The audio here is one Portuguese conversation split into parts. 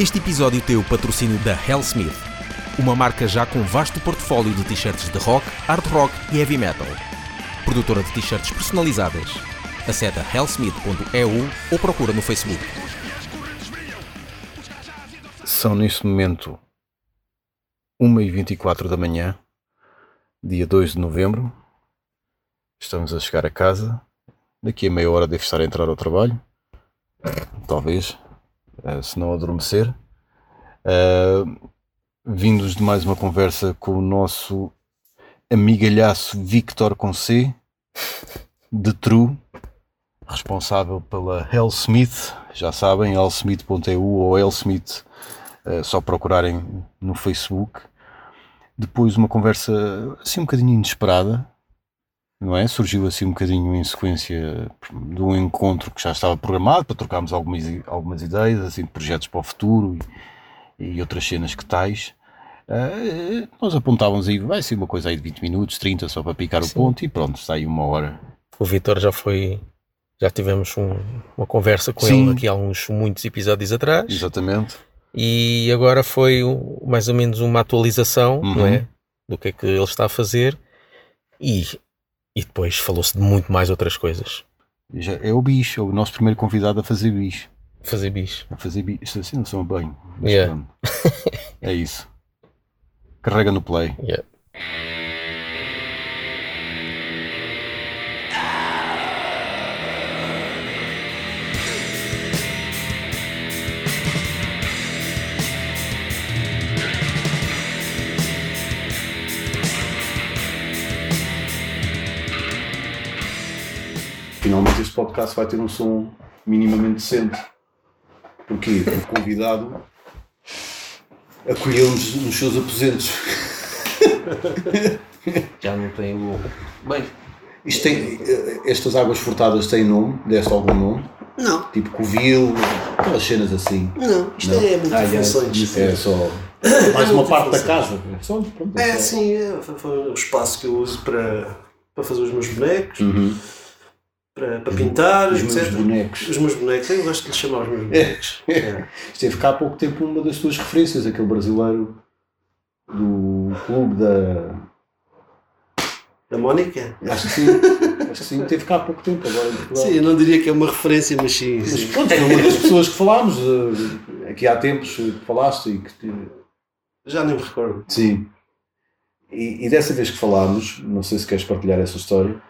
Este episódio tem o patrocínio da Hellsmith, uma marca já com vasto portfólio de t-shirts de rock, hard rock e heavy metal. Produtora de t-shirts personalizadas. Acede a hellsmith.eu ou procura no Facebook. São neste momento 1h24 da manhã, dia 2 de novembro. Estamos a chegar a casa. Daqui a meia hora devo estar a entrar ao trabalho. Talvez, se não adormecer. Uh, vindos de mais uma conversa com o nosso amigalhaço Victor com C, de True, responsável pela Hellsmith. Já sabem, hellsmith.eu ou hellsmith, uh, só procurarem no Facebook. Depois uma conversa assim um bocadinho inesperada, não é? Surgiu assim um bocadinho em sequência de um encontro que já estava programado para trocarmos algumas, algumas ideias, assim, de projetos para o futuro e, e outras cenas que tais. Uh, nós apontávamos aí, vai ser uma coisa aí de 20 minutos, 30, só para picar Sim. o ponto e pronto, está aí uma hora. O Vitor já foi, já tivemos um, uma conversa com Sim. ele aqui há uns muitos episódios atrás. Exatamente. E agora foi mais ou menos uma atualização, uhum. não é? Do que é que ele está a fazer. E e depois falou-se de muito mais outras coisas. Já é o bicho, é o nosso primeiro convidado a fazer bicho. Fazer bicho. A fazer bicho. Assim não são bem. Yeah. é isso. Carrega no play. Yeah. Finalmente este podcast vai ter um som minimamente decente. Porquê? Porque o convidado acolheu-nos nos seus aposentos. Já não tem o. Bem. Isto tem, estas águas furtadas têm nome? Deste algum nome? Não. Tipo Covil, aquelas cenas assim. Não, isto não. é multifunções. Ah, é, é só. Mais uma parte da casa. Só, pronto, é, é só. sim, é, foi o espaço que eu uso para, para fazer os meus bonecos. Uhum para, para pintar, os etc. meus bonecos. Os meus bonecos, eu gosto de lhe chamar os meus bonecos. É. É. Esteve cá há pouco tempo uma das tuas referências, aquele brasileiro do clube da. Da Mónica? Acho que sim, acho que sim, teve cá há pouco tempo agora em Portugal. Sim, eu não diria que é uma referência, mas sim. Mas sim. pronto, foi uma das pessoas que falámos, eh, aqui há tempos que falaste e que. Já nem me recordo. Sim. E, e dessa vez que falámos, não sei se queres partilhar essa história.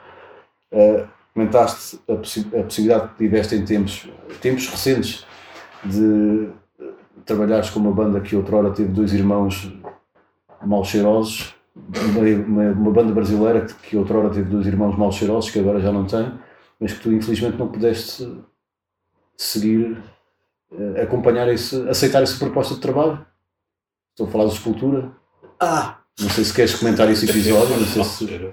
Uh, comentaste a, possi a, possibilidade que tiveste em tempos, tempos recentes de trabalhares com uma banda que outrora teve dois irmãos mal cheirosos, uma, uma, banda brasileira que, que outrora teve dois irmãos mal cheirosos, que agora já não tem, mas que tu infelizmente não pudeste seguir, eh, acompanhar esse, aceitar essa proposta de trabalho. Estou a falar de escultura. Ah! Não sei se queres comentar esse episódio, não sei se.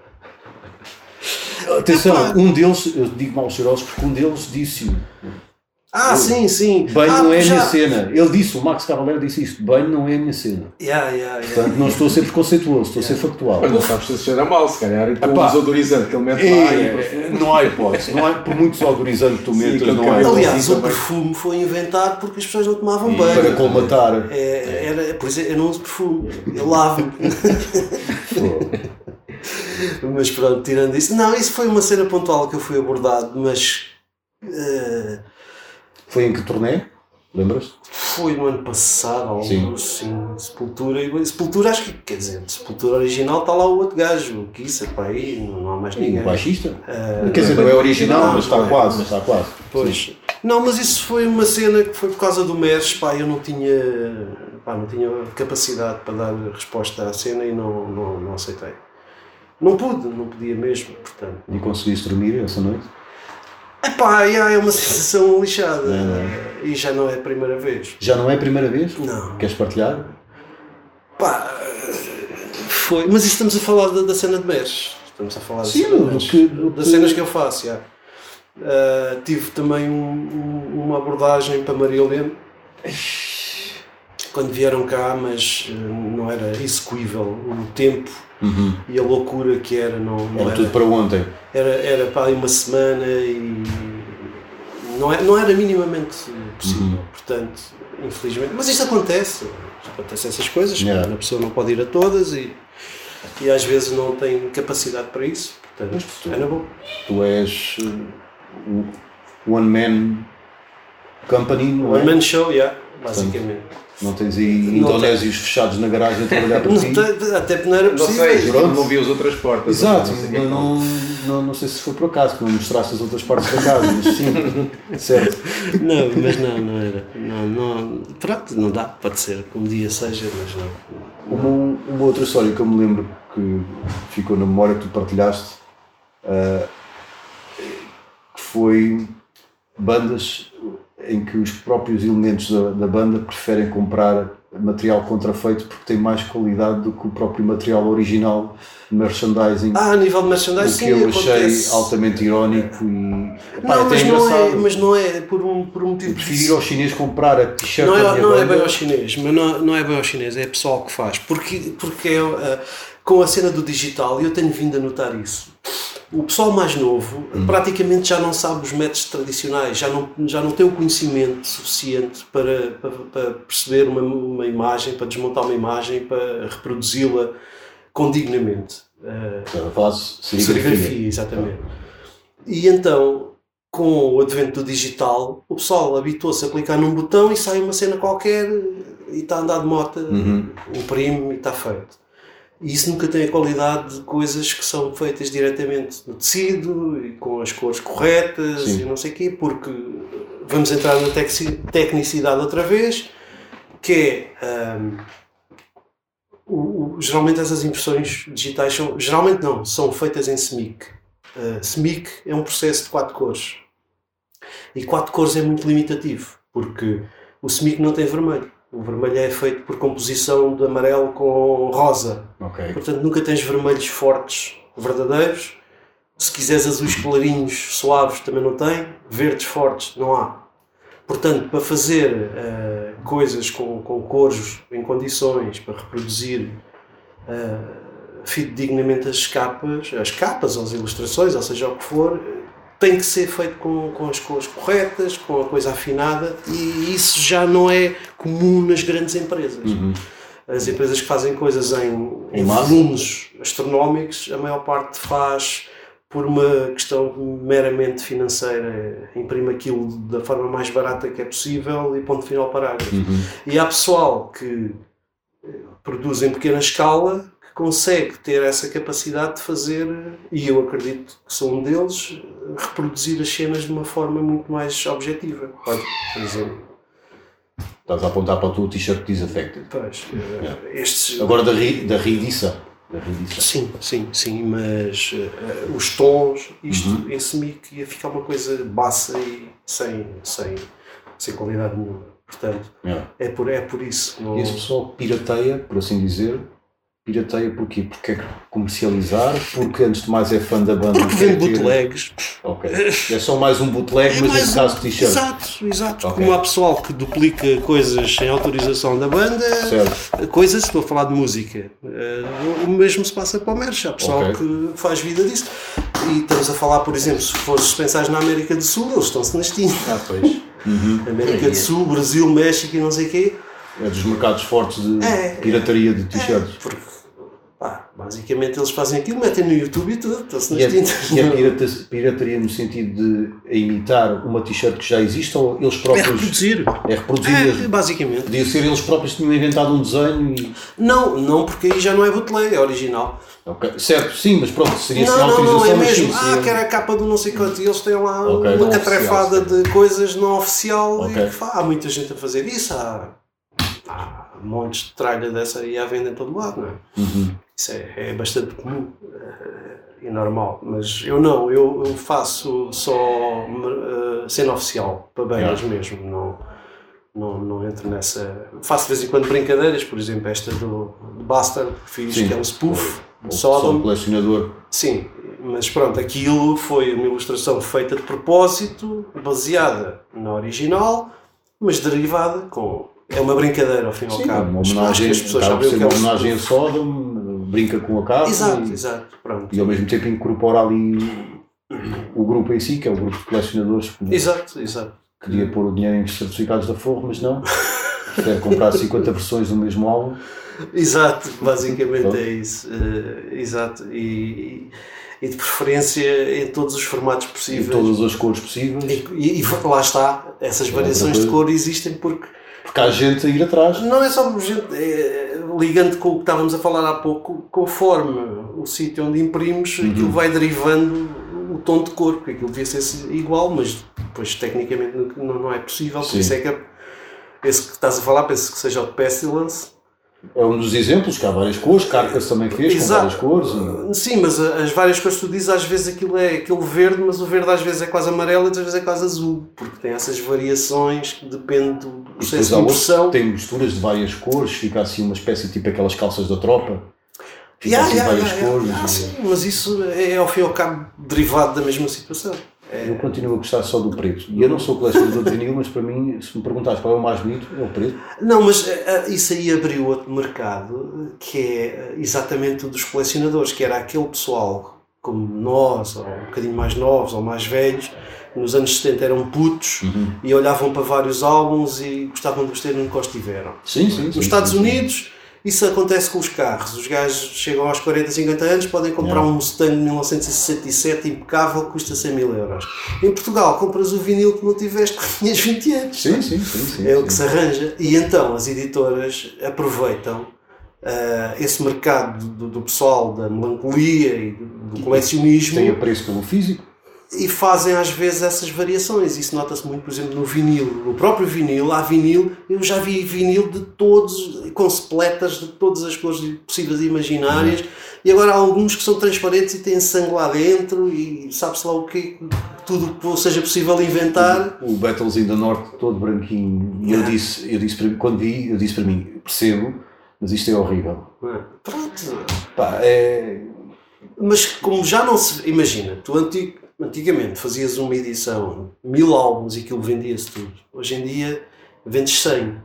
Atenção, um deles, eu digo mal cheirosos porque um deles disse-o. Ah, eu, sim, sim. Banho ah, não é a já... minha cena. Ele disse, o Max Cavaleiro disse isto: banho não é a minha cena. Yeah, yeah, yeah. Portanto, não estou a ser preconceituoso, estou yeah. a ser factual. Mas não sabes se cheira mal, se calhar, e com o desodorizante que ele mete lá. É, não há hipótese, não há, por muito desodorizante que tu metas, não há hipótese. Aliás, o perfume foi inventado porque as pessoas não tomavam banho. Para colmatar. É, era, por isso eu não uso perfume, eu lavo. mas pronto, tirando isso. Não, isso foi uma cena pontual que eu fui abordado, mas. Uh, foi em que turnê? Lembras? Foi no ano passado, algo sim. assim, Sepultura. Sepultura, acho que, quer dizer, Sepultura original está lá o outro gajo, o Kissa, pá, aí não há mais ninguém. O baixista? Uh, quer dizer, não é original, não, mas está é, quase, mas está quase. Pois. Sim. Não, mas isso foi uma cena que foi por causa do MERS, pá, eu não tinha, pá, não tinha capacidade para dar resposta à cena e não, não, não aceitei. Não pude, não podia mesmo, portanto. E conseguiste dormir essa noite? Epá, yeah, é uma sensação lixada. É. E já não é a primeira vez. Já não é a primeira vez? Não. Queres partilhar? Pá, foi. Mas estamos a falar da, da cena de MERS. Estamos a falar Sim, do que, do das cenas que eu faço, yeah. Uh, tive também um, um, uma abordagem para Maria Helena quando vieram cá, mas uh, não era execuível o tempo uhum. e a loucura que era. Não, não era, era, tudo para ontem. Era, era para uma semana e não, é, não era minimamente possível. Portanto, infelizmente. Mas isto acontece. Acontece essas coisas. Yeah. A pessoa não pode ir a todas e, e às vezes não tem capacidade para isso. Portanto, tu- é na boa. Tu és um one man company, não é? One man show, yeah, basicamente. Não tens aí Não indonésios fechados na garagem a trabalhar para Não ti? até porque não era Não possível. sei, Pronto. não vi as outras portas. Exato, não não, não, não sei se foi por acaso que não mostraste as outras partes da casa, mas sim, certo. Não, mas não, não era. Não, não, pronto, não dá, pode ser que um dia seja, mas não. Uma, uma outra história que eu me lembro que ficou na memória que tu partilhaste ah, que foi bandas em que os próprios elementos da, da banda preferem comprar material contrafeito porque tem mais qualidade do que o próprio material original de merchandising. Ah, a nível de merchandising, o que eu achei acontece. altamente irónico e Não, até mas não, é, mas não é por um, por um motivo. Eu prefiro ir ao chinês comprar a t-shirt Não é, não é banda. bem ao chinês, mas não, não é bem ao chinês, é pessoal que faz. Porque, porque é, ah, com a cena do digital, e eu tenho vindo a notar isso, o pessoal mais novo Hum. praticamente já não sabe os métodos tradicionais, já não, já não tem o conhecimento suficiente para, para, para perceber uma, uma imagem, para desmontar uma imagem, para reproduzi-la condignamente. Ah, Eu faço serigrafia. Serigrafia, exatamente. E então, com o advento do digital, o pessoal habituou-se a clicar num botão e sai uma cena qualquer e está a andar de moto, Uhum. imprime e está feito. E isso nunca tem a qualidade de coisas que são feitas diretamente no tecido e com as cores corretas Sim. e não sei o quê, porque vamos entrar na tecnicidade outra vez, que é. hum, o- o- geralmente essas impressões digitais são, geralmente não, são feitas em SMIC. Uh, SMIC é um processo de quatro cores. E quatro cores é muito limitativo, porque o SMIC não tem vermelho. O vermelho é feito por composição de amarelo com rosa. Ok. Portanto, nunca tens vermelhos fortes, verdadeiros. Se quiseres azuis clarinhos, suaves, também não tem. Verdes fortes, não há. Portanto, para fazer eh, coisas com, com cores em condições, para reproduzir eh, fidedignamente as capas, as capas ou as ilustrações, ou seja o que for, tem que ser feito com, com as cores corretas, com a coisa afinada, e isso já não é comum nas grandes empresas. As empresas que fazem coisas em, em volumes astronómicos, a maior parte faz por uma questão meramente financeira, imprime aquilo da forma mais barata que é possível e ponto final parágrafo. Uhum. E há pessoal que eh, produz em pequena escala consegue ter essa capacidade de fazer, e eu acredito que sou um deles, reproduzir as cenas de uma forma muito mais objetiva. Olha, por exemplo, Estás a apontar para o teu t-shirt disaffected. pois, eh, estes. Agora da, ri, da reedição. Sim, sim, sim, mas eh, os tons, isto Uhum. em semic ia ficar uma coisa baça e sem, sem, sem qualidade nenhuma. Portanto, Yeah. é por, é por isso. Não... E esse pessoal pirateia, por assim dizer, pirateia porquê? Porque quer comercializar, porque antes de mais é fã da banda. Porque vende bootlegs. Ok. É só mais um bootleg, É mas mais neste caso t-shirt. Exato, exato. Ok. Como há pessoal que duplica coisas sem autorização da banda, Certo. coisas, estou a falar de música. Eh, o mesmo se passa para o merch. Há pessoal Ok. que faz vida disso. E estamos a falar, por exemplo, se fores pensares na América do Sul, eles estão-se nas tintas. Ah, pois. América do Sul, Brasil, México e não sei o quê. É dos mercados fortes de É. pirataria de t-shirts. Porque, pá, basicamente eles fazem aquilo, metem no YouTube e tudo, estão-se E nas é, tintas. e é pirata- pirataria no sentido de imitar uma t-shirt que já existe ou eles É próprios. reproduzir. É reproduzir É, basicamente. Podia ser eles próprios que tinham inventado um desenho e. Não, não, porque aí já não é bootleg, é original. Ok, Certo, sim, mas pronto, seria Não, não, autorização, não, é mesmo. sim, Ah, que era a capa do não sei quanto. E eles têm lá Ok, uma catrefada oficial, de coisas não oficial. Ok. E pá, há muita gente a fazer isso. Há, há montes de tralha dessa aí à venda em todo lado, não é? Uhum. Isso é, é bastante comum eh, e normal. Mas eu não, eu, eu faço só eh, cena oficial, para bandas mesmo. Não, não, não entro nessa. Faço de vez em quando brincadeiras, por exemplo, esta do, do Bastard que fiz, Sim. que é um spoof. Ou Sodom. só um colecionador. Sim, mas pronto, aquilo foi uma ilustração feita de propósito, baseada na original, mas derivada com. É uma brincadeira ao fim e ao cabo. uma homenagem, as pessoas sabem o que é uma um homenagem a. Sodom, brinca com a capa Exato, e, exato, pronto. e ao mesmo tempo incorpora ali o grupo em si, que é o grupo de colecionadores que Exato, exato. queria pôr o dinheiro em certificados da Forro, mas não. Prefere comprar 50 versões do mesmo álbum. Exato, basicamente Pronto. é isso. Eh, exato. E, e de preferência em todos os formatos Em possíveis. todas as cores possíveis. E, e lá está, essas outra variações de cor existem porque Porque há gente a ir atrás. não é só gente, é, ligando com o que estávamos a falar há pouco, conforme o sítio onde imprimes, Uhum. aquilo vai derivando o tom de cor, porque aquilo devia ser igual, mas depois tecnicamente não, não é possível, por Sim. isso é que esse que estás a falar, penso que seja o de Pestilence. É um dos exemplos, que há várias cores. Carcas também fez com Exato. várias cores. e- Sim, mas as várias que tu dizes, às vezes aquilo é aquele verde, mas o verde às vezes é quase amarelo e outras vezes é quase azul, porque tem essas variações que depende do processo de impressão. têm misturas de várias cores, fica assim uma espécie tipo aquelas calças da tropa. Fica Yeah, assim yeah, várias yeah, cores. yeah. Ah, e- sim, mas isso é ao fim e ao cabo derivado da mesma situação. Eu continuo a gostar só do preto. E eu não sou colecionador de vinil, mas para mim, se me perguntares qual é o mais bonito, é o preto. Não, mas eh, eh, isso aí abriu outro mercado que é eh, exatamente o dos colecionadores, que era aquele pessoal como nós, ou um bocadinho mais novos ou mais velhos, nos anos 70 eram putos e olhavam para vários álbuns e gostavam de os ter onde estiveram. Sim, sim. Nos Estados Unidos, isso acontece com os carros. Os gajos chegam aos 40, 50 anos, podem comprar Yeah. um Mustang de 1967 impecável, que custa 100 mil euros. Em Portugal, compras o vinil que não tiveste quando tinhas 20 anos. Sim, sim, sim. sim, É o sim. que se arranja. E então as editoras aproveitam ah, esse mercado do, do pessoal da melancolia e do, do colecionismo Tem apreço pelo físico. E fazem às vezes essas variações. Isso nota-se muito, por exemplo, no vinil. No próprio vinil, há vinil, eu já vi vinil de todos, com sepletas de todas as cores possíveis e imaginárias, e agora há alguns que são transparentes e têm sangue lá dentro, e sabe-se lá o que tudo que seja possível inventar. O Battles in the North todo branquinho. E eu Yeah. disse, eu disse para mim, quando vi, eu disse para mim, percebo, mas isto é horrível. Pronto. Pá, é. Mas como já não se. Imagina, tu antig- antigamente fazias uma edição, mil álbuns e aquilo vendia-se tudo. Hoje em dia vendes 100.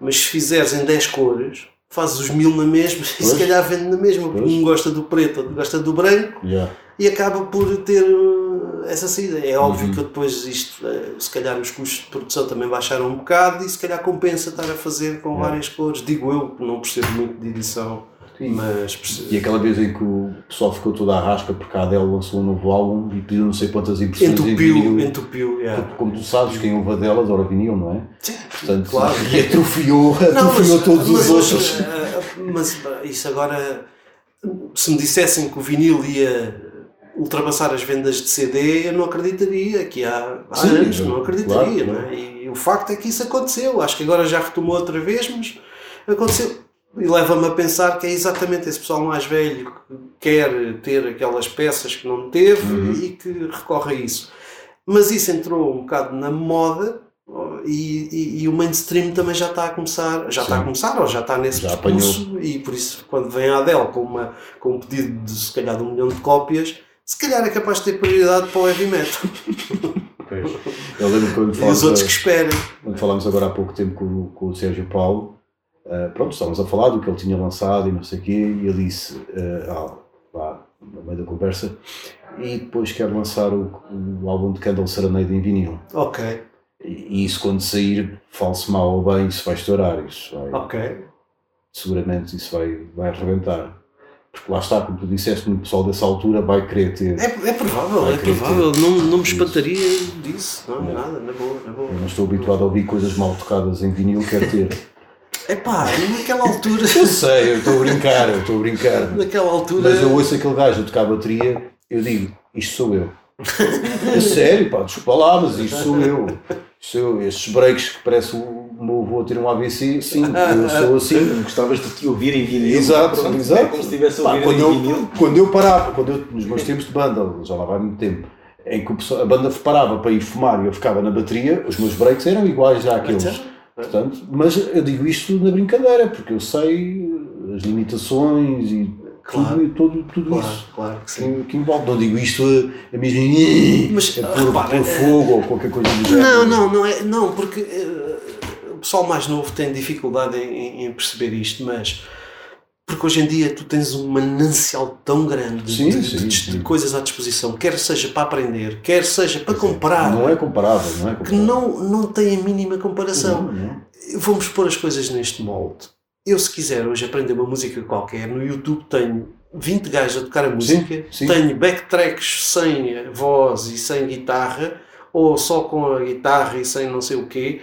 Mas se fizeres em 10 cores, fazes os mil na mesma e se Pois. calhar vende na mesma, porque Pois. um gosta do preto, outro gosta do branco Yeah. e acaba por ter uh, essa saída. É óbvio Uhum. que depois isto, uh, se calhar os custos de produção também baixaram um bocado e se calhar compensa estar a fazer com Yeah. várias cores. Digo eu, que não percebo muito de edição, Sim. mas. E aquela vez em que o pessoal ficou toda à rasca porque a Adele lançou um novo álbum e pediu não sei quantas impressões em Entupiu, vinil. entupiu, yeah. Porque, como tu sabes, quem ouve a delas ora vinil, não é? Sim, Portanto, claro. e atrofiou, atrofiou todos mas os outros. eh, mas eh, isso agora, se me dissessem que o vinil ia ultrapassar as vendas de CD, eu não acreditaria, que há, há Sim, anos, não acreditaria, claro, não é? E o facto é que isso aconteceu, acho que agora já retomou outra vez, mas aconteceu. E leva-me a pensar que é exatamente esse pessoal mais velho que quer ter aquelas peças que não teve Uhum. e que recorre a isso. Mas isso entrou um bocado na moda e, e- e o mainstream também já está a começar, já está a Sim. começar ou já está nesse Já percurso e por isso quando vem a Adele com, uma, com um pedido de se calhar de um milhão de cópias, se calhar é capaz de ter prioridade para o heavy metal. Eu lembro quando e os falámos, outros a- que esperem. quando falámos agora há pouco tempo com, com o Sérgio Paulo, eh, pronto, estávamos a falar do que ele tinha lançado e não sei o quê, e ele disse, eh, ah, lá, no meio da conversa, e depois quer lançar o, o álbum de Candle Serenade em vinil. Ok, E, e isso quando sair, fale-se mal ou bem, isso vai estourar, isso vai, ok. seguramente isso vai, vai arrebentar. Porque lá está, como tu disseste, o pessoal dessa altura vai querer ter. É, é provável, é provável, ter não, não me espantaria disso, não, Não. nada, na boa, na boa. Eu não estou habituado a ouvir coisas mal tocadas em vinil, quero ter. É pá, naquela altura, Eu sei, eu estou a brincar, eu estou a brincar. naquela altura. Mas eu ouço aquele gajo a tocar bateria, eu digo, isto sou eu. É sério, pá, desculpa lá, mas isto sou eu. Isto sou eu. Estes breaks que parece o meu avô ter um AVC, sim, eu sou assim. Gostavas de te ouvir em vinil. Exato, Pronto, exato. É como se estivesse a Pá, ouvir quando, em eu, vinil. quando eu parava, quando eu, nos meus tempos de banda, já lá vai muito tempo, em que a banda parava para ir fumar e eu ficava na bateria, os meus breaks eram iguais àqueles. Portanto, mas eu digo isto na brincadeira, porque eu sei as limitações e Claro. tudo, tudo, Claro, isso claro que sim. que, envolve. Não digo isto a, a mesmo Mas, a pôr, repara, pôr é- fogo ou qualquer coisa do género. Não, não, não é. Não, porque eh, o pessoal mais novo tem dificuldade em- em perceber isto, mas porque hoje em dia tu tens um manancial tão grande Sim, de, sim, de- sim. de coisas à disposição, quer seja para aprender, quer seja para comprar, Não é comparável, não é que comparável. não, não tem a mínima comparação. Não, não. Vamos pôr as coisas neste molde. Eu, se quiser hoje aprender uma música qualquer, no YouTube tenho 20 gajos a tocar a música, tenho backtracks sem voz e sem guitarra, ou só com a guitarra e sem não sei o quê,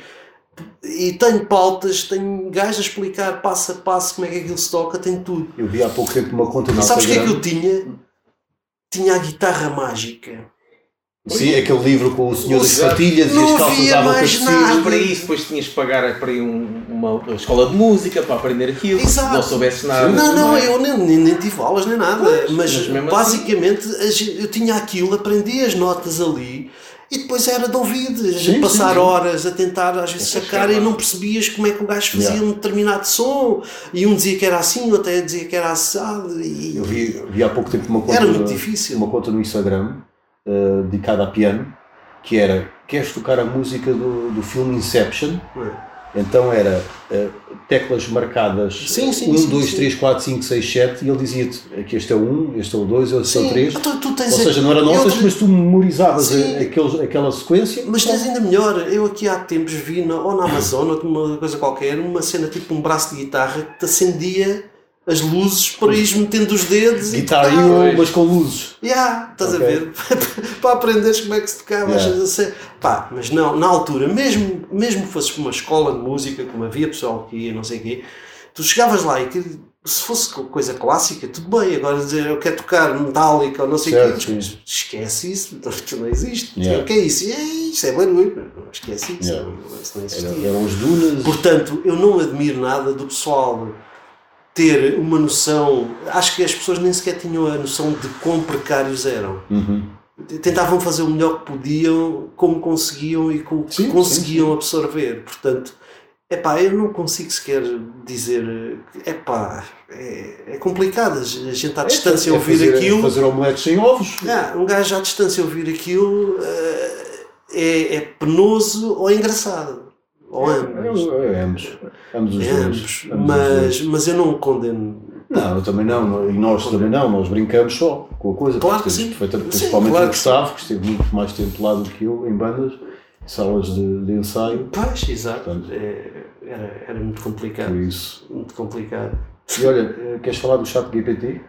e tenho pautas, tenho gajos a explicar passo a passo como é que aquilo se toca, tenho tudo. Eu vi há pouco tempo uma conta na sabes o que é que eu tinha? Tinha a guitarra mágica. Sim, aquele livro com o Senhor das Exato. Fatilhas e Não as calças havia davam mais catecismo. nada. Mas para isso depois tinhas que pagar para ir um- uma escola de música para aprender aquilo. Exato. Se não soubesse nada. Não, não, é? eu nem, nem, nem tive aulas nem nada. mas mas mesmo basicamente a gente- eu tinha aquilo, aprendi as notas ali e depois era de ouvido, a gente Sim, passar sim, sim. horas a tentar às vezes Essa sacar chama- e não percebias como é que o gajo fazia Yeah. um determinado som e um dizia que era assim, o outro dizia que era assado e Eu vi, vi há pouco tempo uma conta, era muito difícil. uma conta no Instagram eh, dedicada a piano que era queres tocar a música do, do filme Inception? Então era eh, teclas marcadas Sim, sim, 1, sim, 2, sim. 3, 4, 5, 6, 7 e ele dizia-te que este é o 1, este é o 2, este é o Sim, 3. então tu tens Ou a- seja, não era eu notas, te- mas tu memorizavas Sim. a- aqueles, aquela sequência. Mas tens ainda melhor, eu aqui há tempos vi na, ou na Amazon ou numa coisa qualquer, uma cena tipo um braço de guitarra que te acendia as luzes para ires metendo os dedos Guitar e tocar. Hero, mas com luzes. Yeah, estás Ok. a ver? para aprenderes como é que se tocava. Yeah. achas a ser- Pá, mas não, na altura, mesmo, mesmo que fosses para uma escola de música, como havia pessoal que ia, não sei o quê, tu chegavas lá e que, se fosse co- coisa clássica, tudo bem. Agora dizer eu quero tocar metálica ou não sei o quê, esquece isso, então, não existe. Yeah. O que é isso? É, isso é barulho. Esquece isso, Yeah. não, isso não existia. eram as dunas. Portanto, eu não admiro nada do pessoal ter uma noção. Acho que as pessoas nem sequer tinham a noção de quão precários eram. Uhum. Tentavam fazer o melhor que podiam, como conseguiam e com o que Sim, conseguiam absorver. Portanto, epá, eu não consigo sequer dizer. Epá, é, é complicado. A gente à distância É ouvir fazer, aquilo. Fazer omeletes sem ovos. Ah, um gajo à distância ouvir aquilo eh, é, é penoso ou é engraçado. Ou ambos. É, ambos. Ambos os É dois. ambos. Ambos os dois. Mas, mas eu não condeno. Não, eu também não, e nós também não, nós brincamos só com a coisa. Claro que sim. principalmente claro o Gustavo, que esteve muito mais tempo lá do que eu em bandas, salas de, de ensaio, Pois, exato. Portanto. É, era, era muito complicado. isso. Muito complicado. E olha, eh, queres falar do chat GPT?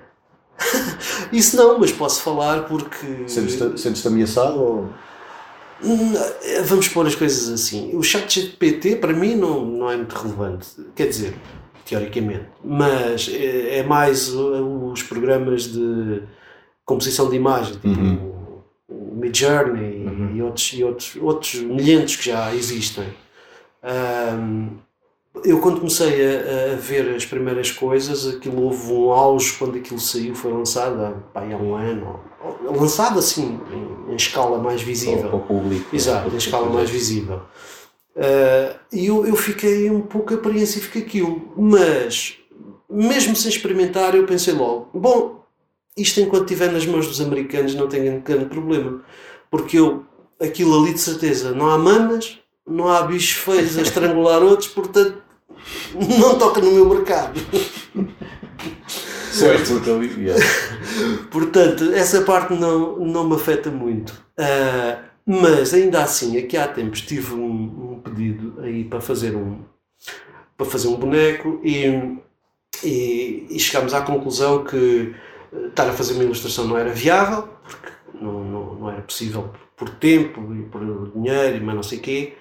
Isso não, mas posso falar porque. Sentes-te sentes ameaçado? Ou... Hum, Vamos pôr as coisas assim. O chat GPT para mim não, não é muito relevante. Quer dizer, teoricamente. Mas é, é mais os programas de composição de imagem, tipo Uhum. o Midjourney e, outros, e outros, outros milhentos que já existem. Ahm, eu quando comecei a, a ver as primeiras coisas, aquilo houve um auge quando aquilo saiu, foi lançado pá, há um ano, lançado assim em, em escala mais visível. Para o público. Exato, em escala mais visível. Ah, E eu, eu fiquei um pouco apreensivo com aquilo, mas mesmo sem experimentar, eu pensei logo: bom, isto enquanto estiver nas mãos dos americanos não tem grande problema, porque eu, aquilo ali de certeza, não há mamas, não há bichos feios a estrangular outros, portanto não toca no meu mercado. Certo. Portanto, essa parte não, não me afeta muito. Ah, mas ainda assim, aqui há tempos tive um, um pedido aí para fazer um, para fazer um boneco e, e, e chegámos à conclusão que eh, estar a fazer uma ilustração não era viável, porque não, não, não era possível por tempo e por dinheiro e mais não sei o quê.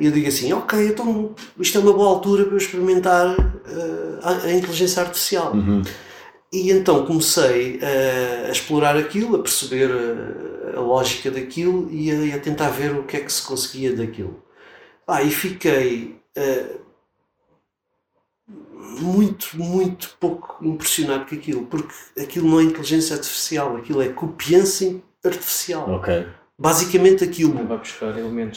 E eu digo assim, ok, então isto é uma boa altura para eu experimentar eh, a, a inteligência artificial. Uhum. E então comecei a, a explorar aquilo, a perceber a, a lógica daquilo e a, e a tentar ver o que é que se conseguia daquilo. Ah, e fiquei eh, muito, muito pouco impressionado com aquilo, porque aquilo não é inteligência artificial, aquilo é copiança artificial. Ok. Basicamente aquilo.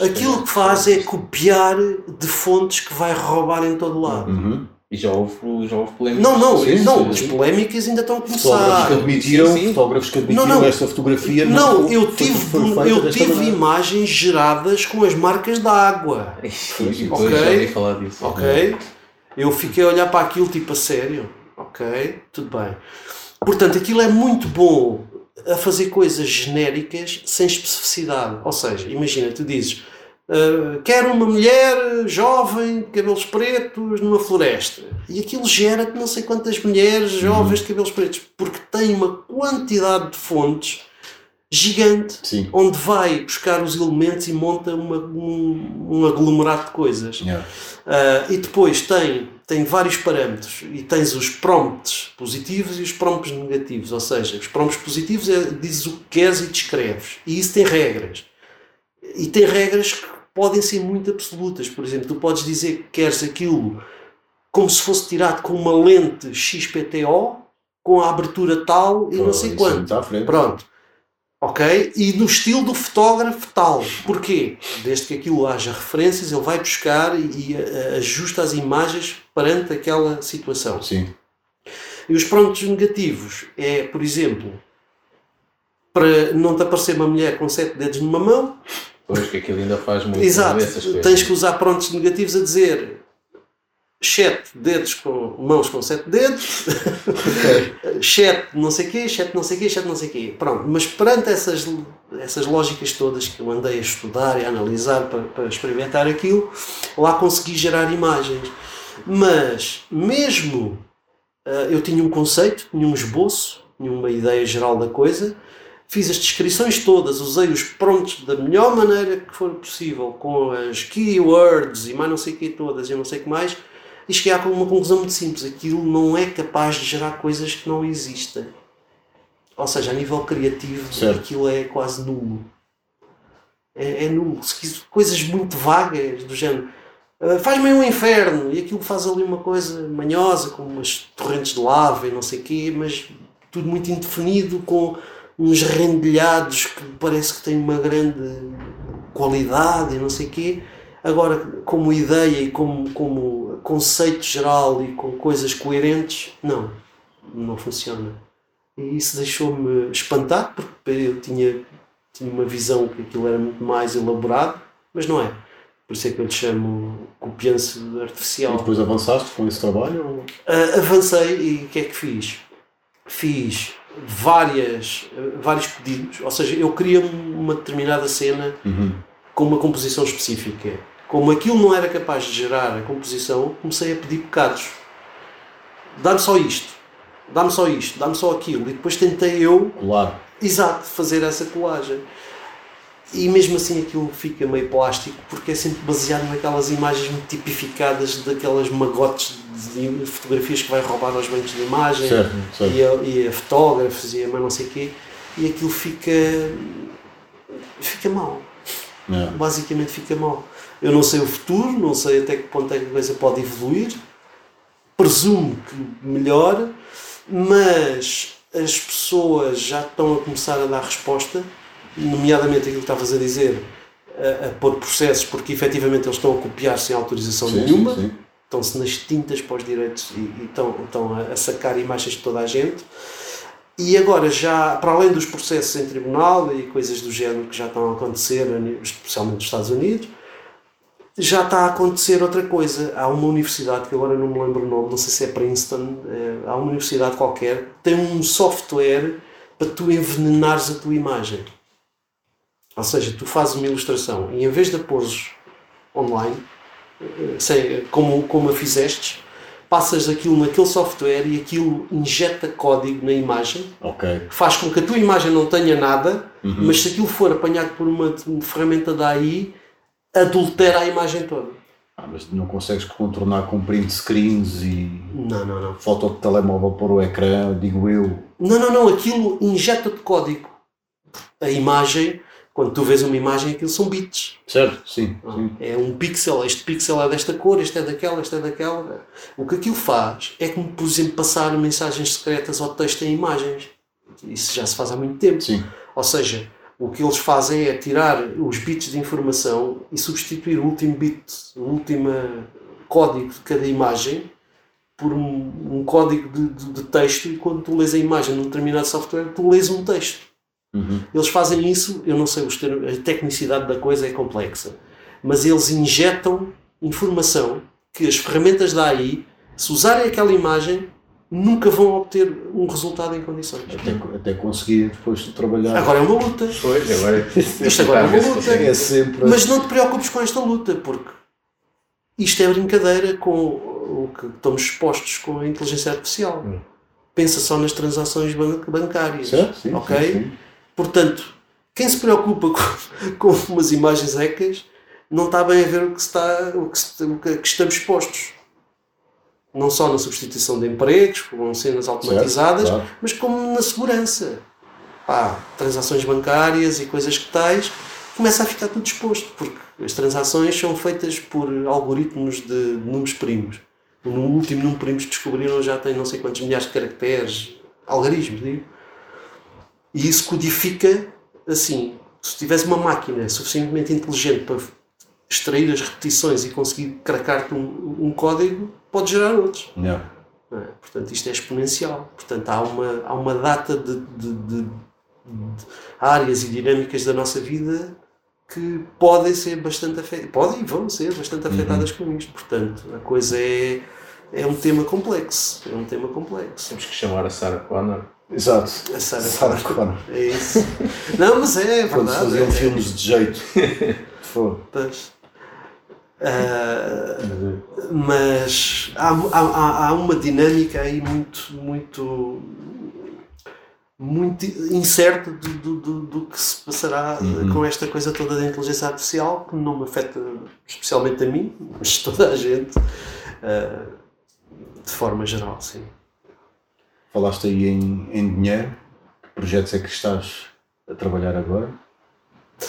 Aquilo que faz é copiar de fontes que vai roubar em todo lado. Uhum. E já houve, já houve polémicas. Não, não, Sim, não, sim. as polémicas ainda estão a Fotógrafos começar. que admitiram, Sim, sim. fotógrafos que admitiram Não, não. esta fotografia. Não, foi- eu tive, eu tive imagens geradas com as marcas da água. Depois Ok. já ouvi falar disso. Ok? Eu fiquei a olhar para aquilo tipo a sério. Ok, tudo bem. Portanto, aquilo é muito bom a fazer coisas genéricas sem especificidade. Ou seja, imagina, tu dizes uh, quero uma mulher jovem de cabelos pretos numa floresta. E aquilo gera não sei quantas mulheres jovens de cabelos pretos, porque tem uma quantidade de fontes gigante, Sim. onde vai buscar os elementos e monta uma, um, um aglomerado de coisas. Yeah. Uh, e depois tem, tem vários parâmetros e tens os prompts positivos e os prompts negativos. Ou seja, os prompts positivos é dizes o que queres e descreves. E isso tem regras. E tem regras que podem ser muito absolutas. Por exemplo, tu podes dizer que queres aquilo como se fosse tirado com uma lente XPTO, com a abertura tal e Pô, não sei quanto. Pronto. Ok? E no estilo do fotógrafo tal. Porquê? Desde que aquilo haja referências, ele vai buscar e, e, eh, ajusta as imagens perante aquela situação. Sim. E os prompts negativos é, por exemplo, para não te aparecer uma mulher com sete dedos numa mão, Pois que aquilo ainda faz muito Exato. Tens que usar prompts negativos a dizer sete dedos com mãos com sete dedos, sete não sei quê, sete não sei quê, sete não sei quê. Pronto, mas perante essas, essas lógicas todas que eu andei a estudar e a analisar para, para experimentar aquilo, lá consegui gerar imagens. Mas mesmo ah, eu tinha um conceito, tinha um esboço, tinha uma ideia geral da coisa, fiz as descrições todas, usei os prompts da melhor maneira que for possível, com as keywords e mais não sei o que todas e não sei o que mais, e cheguei a uma conclusão muito simples. Aquilo não é capaz de gerar coisas que não existem. Ou seja, a nível criativo, Certo. aquilo é quase nulo. É, é nulo. Se quis- Coisas muito vagas, do género. "Ah, Faz-me um inferno e aquilo faz ali uma coisa manhosa, com umas torrentes de lava e não sei o quê, mas tudo muito indefinido, com uns rendilhados que parece que têm uma grande qualidade e não sei o quê. Agora, como ideia e como, como conceito geral e com coisas coerentes, não, não funciona. E isso deixou-me espantado, porque eu tinha, tinha uma visão que aquilo era muito mais elaborado, mas não é. Por isso é que eu lhe chamo copiança E artificial. depois avançaste com esse trabalho? ou- Ah, avancei e o que é que fiz? Fiz várias, vários pedidos, ou seja, eu queria uma determinada cena Uhum. com uma composição específica. Como aquilo não era capaz de gerar a composição, comecei a pedir pecados. Dá-me só isto, dá-me só isto, dá-me só aquilo. E depois tentei eu, Colar. exato, fazer essa colagem. E mesmo assim aquilo fica meio plástico, porque é sempre baseado naquelas imagens muito tipificadas daquelas magotes de fotografias que vai roubar aos bancos de imagem Certo, certo. e a, e a fotógrafos e a mais não sei o quê, e aquilo fica, fica mal É. basicamente fica mal. Eu não sei o futuro, não sei até que ponto é que a coisa pode evoluir, presumo que melhor, mas as pessoas já estão a começar a dar resposta, nomeadamente aquilo que estavas a dizer, a, a pôr processos, porque efetivamente eles estão a copiar sem autorização Sim, nenhuma, estão-se nas tintas para os direitos e, e estão, estão a, a sacar imagens de toda a gente. E agora, já para além dos processos em tribunal e coisas do género que já estão a acontecer, especialmente nos Estados Unidos, já está a acontecer outra coisa. Há uma universidade, que agora não me lembro o nome, não sei se é Princeton, eh, há uma universidade qualquer, que tem um software para tu envenenares a tua imagem. Ou seja, tu fazes uma ilustração e em vez de a pôres online, eh, sem, como, como a fizestes, passas aquilo naquele software e aquilo injeta código na imagem, Ok. faz com que a tua imagem não tenha nada, mas se aquilo for apanhado por uma, uma ferramenta da AI, adultera a imagem toda. Ah, mas não consegues contornar com print screens e Não, não, não. foto de telemóvel para o ecrã, digo eu. Não, não, não. Aquilo injeta-te código. A imagem, quando tu vês uma imagem, aquilo são bits. Certo? Sim. sim. É um pixel, este pixel é desta cor, este é daquela, este é daquela. O que aquilo faz é como, por exemplo, passar mensagens secretas ou texto em imagens. Isso já se faz há muito tempo. Sim. Ou seja, o que eles fazem é tirar os bits de informação e substituir o último bit, o último código de cada imagem por um, um código de, de- de texto e quando tu lês a imagem num determinado software, tu lês um texto. Uhum. Eles fazem isso, eu não sei os termos, a tecnicidade da coisa é complexa, mas eles injetam informação que as ferramentas da AI, se usarem aquela imagem, nunca vão obter um resultado em condições. Até, até conseguir depois de trabalhar. Agora é uma luta. Pois, agora Isto agora é uma luta. É sempre. Mas não te preocupes com esta luta, porque isto é brincadeira com o que estamos expostos com a inteligência artificial. Hum. Pensa só nas transações ban- bancárias. Certo? Sim, ok? sim, sim. Portanto, quem se preocupa com, com umas imagens ecas não está bem a ver o que, está, o que, o que- estamos expostos. Não só na substituição de empregos, com cenas automatizadas, claro. mas como na segurança. Pá, transações bancárias e coisas que tais, começa a ficar tudo exposto, porque as transações são feitas por algoritmos de números primos. No último número primos que descobriram já tem não sei quantos milhares de caracteres, algarismos, digo. E isso codifica assim. Se tivesse uma máquina suficientemente inteligente para extrair as repetições e conseguir cracar-te um, um código, pode gerar outros. Yeah. não é? Portanto, isto é exponencial. Portanto, há uma, há uma data de, de- de- de áreas e dinâmicas da nossa vida que podem ser bastante afetadas, podem e vão ser bastante afetadas com isto. Portanto, a coisa é, é um tema complexo. É um tema complexo. temos que chamar a Sarah Connor. Exato. A Sarah Sarah Connor. É isso. Não, mas é Quando se verdade. faziam é- filmes de jeito. Fogo. Pois. Ah, mas há, há, há- uma dinâmica aí muito, muito, muito incerta do, do, do, que se passará com esta coisa toda da inteligência artificial, que não me afeta especialmente a mim, mas toda a gente, ah, de forma geral, sim. Falaste aí em, em dinheiro. Que projetos é que estás a trabalhar agora?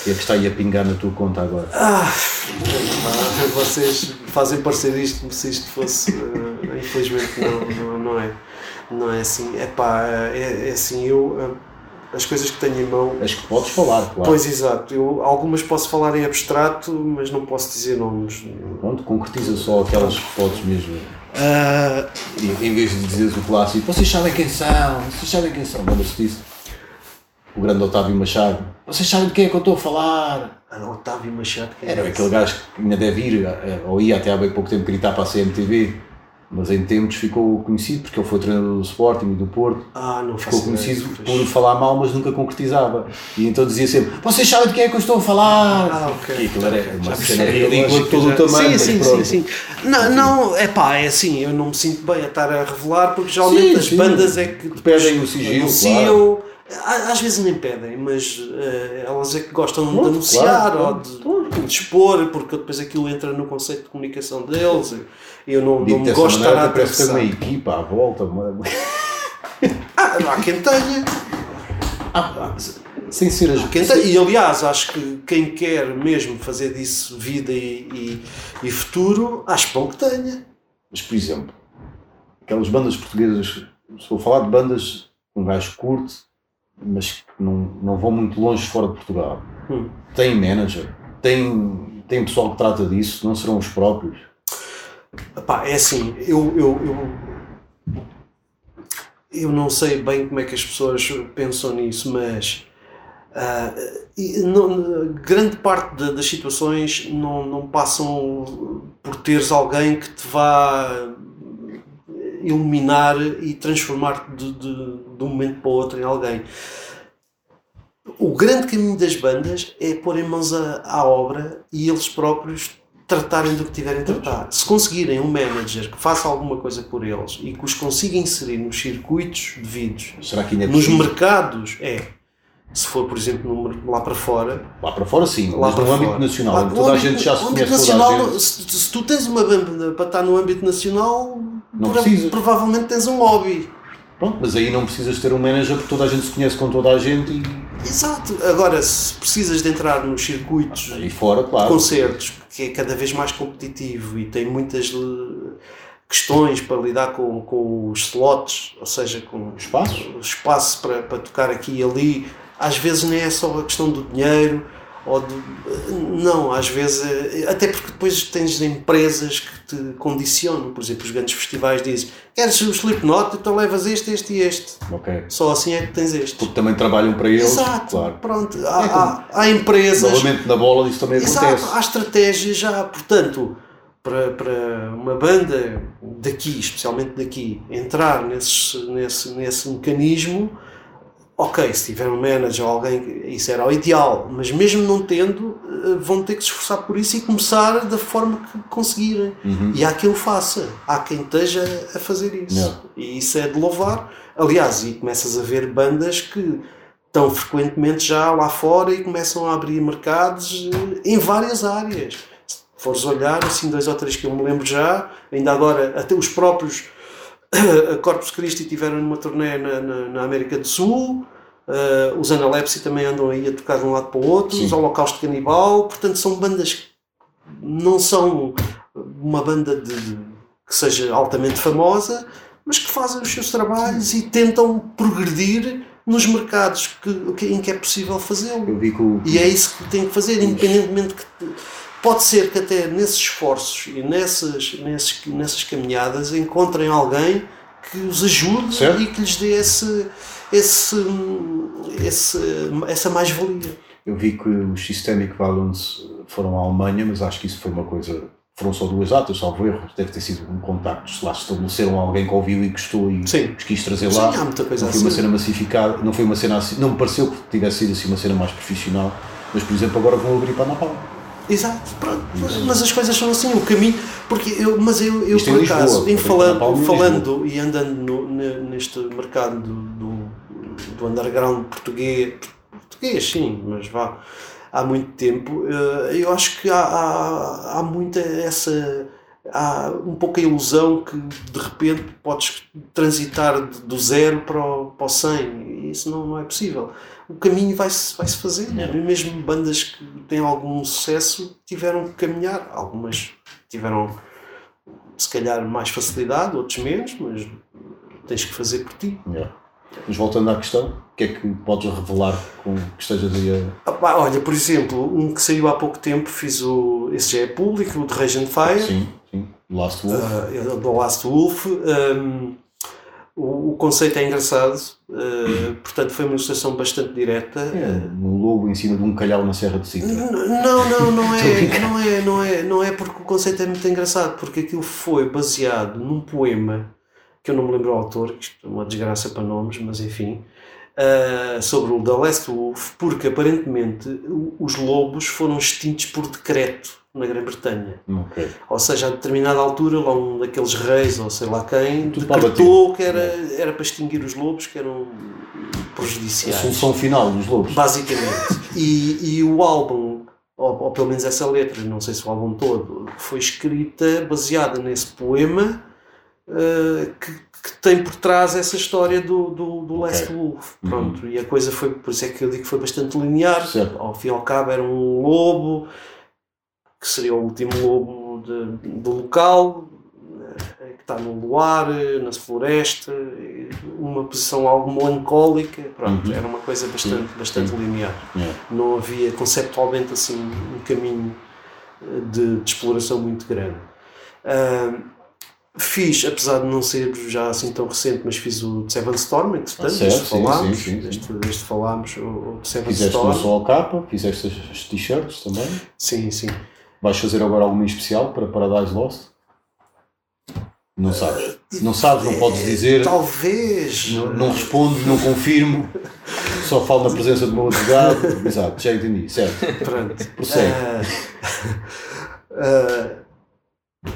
Que é que está aí a pingar na tua conta agora? Ah, vocês fazem parecer isto como se isto fosse. eh, infelizmente, não, não, não é. Não é assim. É pá, é, é assim. Eu, eh, as coisas que tenho em mão. As que podes falar, claro. Pois, exato. Eu, algumas posso falar em abstrato, mas não posso dizer nomes. Pronto, concretiza só aquelas que podes mesmo. E, em vez de dizeres o clássico, vocês sabem quem são, vocês sabem quem são. Lembra-se disso? O grande Otávio Machado. Vocês sabem de quem é que eu estou a falar? ah, Otávio Machado. quem é Era esse? aquele gajo que ainda deve ir, eh, ou ia até há bem pouco tempo gritar para a CMTV, mas em tempos ficou conhecido porque ele foi treinador do Sporting e do Porto. Ah, não Ficou ideia. conhecido Pois. por falar mal, mas nunca concretizava. E então dizia sempre: Vocês sabem de quem é que eu estou a falar? Ah, ok. E aquilo era uma cena ridícula de todo o Já- tamanho. Sim, sim, sim, sim. Não, não, é pá, é assim, eu não me sinto bem a estar a revelar porque geralmente Sim, as sim. bandas é que Pedem o sigilo, anunciam, Á- às vezes nem pedem, mas eh, elas é que gostam de Pronto, anunciar claro, ou de, de expor, porque depois aquilo entra no conceito de comunicação deles eu não, não me gosto de estar a ter uma atravessar. equipa à volta. uma- Ah, há quem tenha. Ah, sem ser as. Quem tem- e aliás, acho que quem quer mesmo fazer disso vida e, e, e futuro, acho bom que tenha. Mas, por exemplo, aquelas bandas portuguesas, estou a falar de bandas um gajo curte, mas não, não vão muito longe fora de Portugal. Hum. Tem manager, tem, tem pessoal que trata disso, não serão os próprios. Epá, é assim, eu, eu, eu, eu não sei bem como é que as pessoas pensam nisso, mas e não- grande parte da- das situações não, não passam por teres alguém que te vá iluminar e transformar-te de, de, de um momento para o outro em alguém. O grande caminho das bandas é pôr em mãos à obra e eles próprios tratarem do que tiverem a tratar. Se conseguirem um manager que faça alguma coisa por eles e que os consiga inserir nos circuitos devidos, é nos mercados, é. Se for, por exemplo, lá para fora, Lá para fora sim, lá mas para no âmbito fora. nacional, Lá- toda a âmbito- gente já se âmbito conhece toda a nacional, gente. se, se tu tens uma banda para estar no âmbito nacional, Não prova- precisas. provavelmente tens um hobby. Pronto, mas aí não precisas ter um manager porque toda a gente se conhece com toda a gente e Exato. Agora, se precisas de entrar nos circuitos aí fora, claro. concertos, que é cada vez mais competitivo e tem muitas eh, questões para lidar com, com os slots, ou seja, com o espaço para, para tocar aqui e ali. Às vezes nem é só a questão do dinheiro, ou do, não, às vezes, é- até porque depois tens empresas que te condicionam, por exemplo, os grandes festivais dizem queres o Slipknot, então levas este, este e este. Ok. Só assim é que tens este. Porque também trabalham para eles. Exato, Claro. pronto. Há, É há, há empresas Novamente na bola isso também Exato, acontece. há estratégia já, portanto, para, para uma banda daqui, especialmente daqui, entrar nesse, nesse, nesse mecanismo, ok, se tiver um manager ou alguém, isso era o ideal, mas mesmo não tendo, eh, vão ter que se esforçar por isso e começar da forma que conseguirem. Uhum. E há quem o faça, há quem esteja a fazer isso. Yeah. E isso é de louvar. Aliás, e começas a ver bandas que estão frequentemente já lá fora e começam a abrir mercados eh, em várias áreas. Se fores olhar, assim, dois ou três que eu me lembro já, ainda agora, até os próprios a Corpus Christi tiveram numa turnê na, na, na América do Sul, uh, os Analepsy também andam aí a tocar de um lado para o outro, Sim. os Holocausto Canibal, portanto são bandas que não são uma banda de, que seja altamente famosa, mas que fazem os seus trabalhos e tentam progredir nos mercados que, que- em que é possível fazê-lo. E é isso que tem que fazer, independentemente que. Pode ser que até nesses esforços e nessas, nesses, nessas caminhadas encontrem alguém que os ajude Certo. e que lhes dê esse, esse, esse, essa mais-valia. Eu vi que os Systemic Violence foram à Alemanha, mas acho que isso foi uma coisa. Foram só duas datas, salvo erro. Deve ter sido um contacto. Se lá estabeleceram alguém que ouviu e gostou e Sim. os quis trazer Sim, lá. há muita coisa não foi uma assim. cena massificada, não foi uma cena assim. Não me pareceu que tivesse sido assim uma cena mais profissional. Mas, por exemplo, agora vão abrir para a Napalm. Exato, pronto. Mas as coisas são assim, o caminho. Porque eu, mas eu, eu Isto em por acaso, em Palma falando, falando e andando no- ne- neste mercado do, do, underground português, português sim, mas vá, há muito tempo, eh, eu acho que há, há, há muita essa. Há um pouco a ilusão que de repente podes transitar do zero para o, para o 100 e isso não, não é possível o caminho vai-se vai -se fazer. E mesmo bandas que têm algum sucesso tiveram que caminhar. Algumas tiveram, se calhar, mais facilidade, outros menos, mas tens que fazer por ti. Yeah. Mas voltando à questão, o que é que podes revelar com que estejas aí a. Ah, olha, por exemplo, um que saiu há pouco tempo, fiz o. Esse já é público, o de Rage and Fire. Sim, sim. Last Wolf. Uh, do Last Wolf. Um, o, o conceito é engraçado, uh, portanto foi uma ilustração bastante direta. É, um lobo em cima de um calhau na Serra de Sintra. Não, não, não é, não é, não é, não é porque o conceito é muito engraçado, porque aquilo foi baseado num poema que eu não me lembro o autor, que isto é uma desgraça para nomes, mas enfim, uh, sobre o The Last Wolf, porque aparentemente os lobos foram extintos por decreto na Grã-Bretanha. Ok. Ou seja, a determinada altura, lá um daqueles reis, ou sei lá quem, Tudo decretou que era, era para extinguir os lobos que eram A prejudiciais. solução final dos lobos. Basicamente. E, e o álbum, ou, ou pelo menos essa letra, não sei se o álbum todo, foi escrita baseada nesse poema eh, que, que tem por trás essa história do, do, do Last Ok. Wolf. Uhum. Pronto, e a coisa foi, por isso é que eu digo que foi bastante linear. Certo. Ao fim e ao cabo era um lobo, que seria o último lobo de- do local, eh, que está no luar, na floresta, uma posição algo melancólica, pronto, Uhum. era uma coisa bastante, bastante linear. Yeah. Não havia conceptualmente assim um caminho eh, de, de exploração muito grande. Ah, fiz, apesar de não ser já assim tão recente, mas fiz o Seven Storm, entretanto, Ah, certo, este falámos, sim, sim, sim. Este, este falámos, o, o Seven Fizeste Storm. não só a capa, fizeste as- as t-shirts também. Sim, sim. Vais fazer agora alguma em especial para Paradise Lost? Não sabes. Não sabes, não podes dizer. Talvez. Não, não respondo, não confirmo. Só falo na presença do meu advogado. Exato, já entendi. Certo. Pronto. Prossegue. Ah, ah,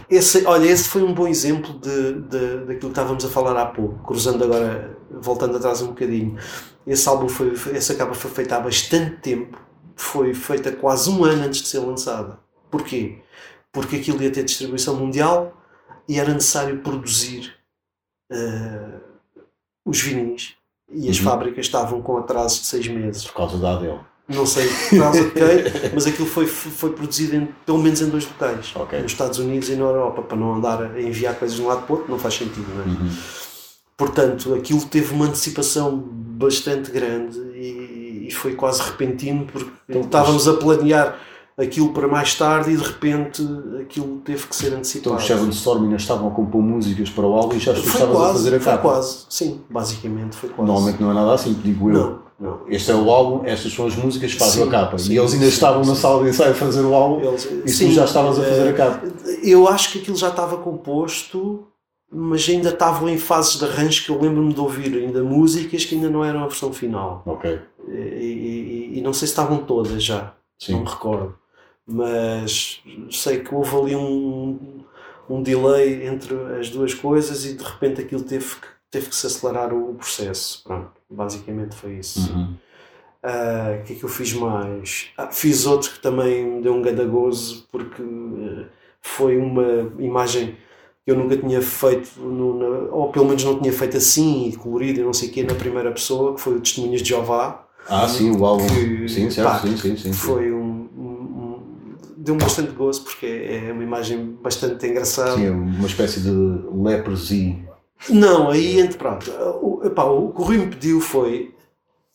esse, olha, esse foi um bom exemplo de, de, daquilo que estávamos a falar há pouco, cruzando agora, voltando atrás um bocadinho. Esse álbum foi- essa capa foi feita há bastante tempo, foi feita quase um ano antes de ser lançada. Porquê? Porque aquilo ia ter distribuição mundial e era necessário produzir ah, os vinis. E as Uhum. fábricas estavam com atrasos de seis meses Por causa da Adele. não sei por causa de quem, mas aquilo foi, foi produzido em, pelo menos em dois locais, Ok. nos Estados Unidos e na Europa, para não andar a enviar coisas de um lado para o outro, não faz sentido, não é? Uhum. Portanto, aquilo teve uma antecipação bastante grande e, e foi quase repentino, porque Então, estávamos a planear aquilo para mais tarde e de repente aquilo teve que ser antecipado. Então os Seven Storm ainda estavam a compor músicas para o álbum e já estavas a fazer a capa. Foi quase, sim, basicamente foi quase. Normalmente não é nada assim, digo eu. Não, não. Este é o álbum, estas são as músicas, fazem Sim, a capa. sim, e eles ainda sim, estavam na sala de ensaio a fazer o álbum Eles- e sim, tu já estavas a fazer eh, a capa. Eu acho que aquilo já estava composto, mas ainda estavam em fases de arranjo que eu lembro-me de ouvir ainda músicas que ainda não eram a versão final. Ok, E, e- e não sei se estavam todas já, não me recordo. Mas sei que houve ali um, um delay entre as duas coisas e de repente aquilo teve que, teve que se acelerar o processo. Pronto, basicamente foi isso. Uhum. Ah, O que é que eu fiz mais? Ah, fiz outro que também me deu um ganda gozo porque eh, foi uma imagem que eu nunca tinha feito, no- na- ou pelo menos não tinha feito assim e colorido e não sei o quê na primeira pessoa, que foi o Testemunhas de Jeová. Ah, sim, o álbum. Que, sim, certo, pá, sim, sim, sim. sim. Foi um- Deu-me bastante gozo porque é é uma imagem bastante engraçada. Sim, é uma espécie de leprosy. Não, aí entre pronto. O, epá, o que o Rui me pediu foi: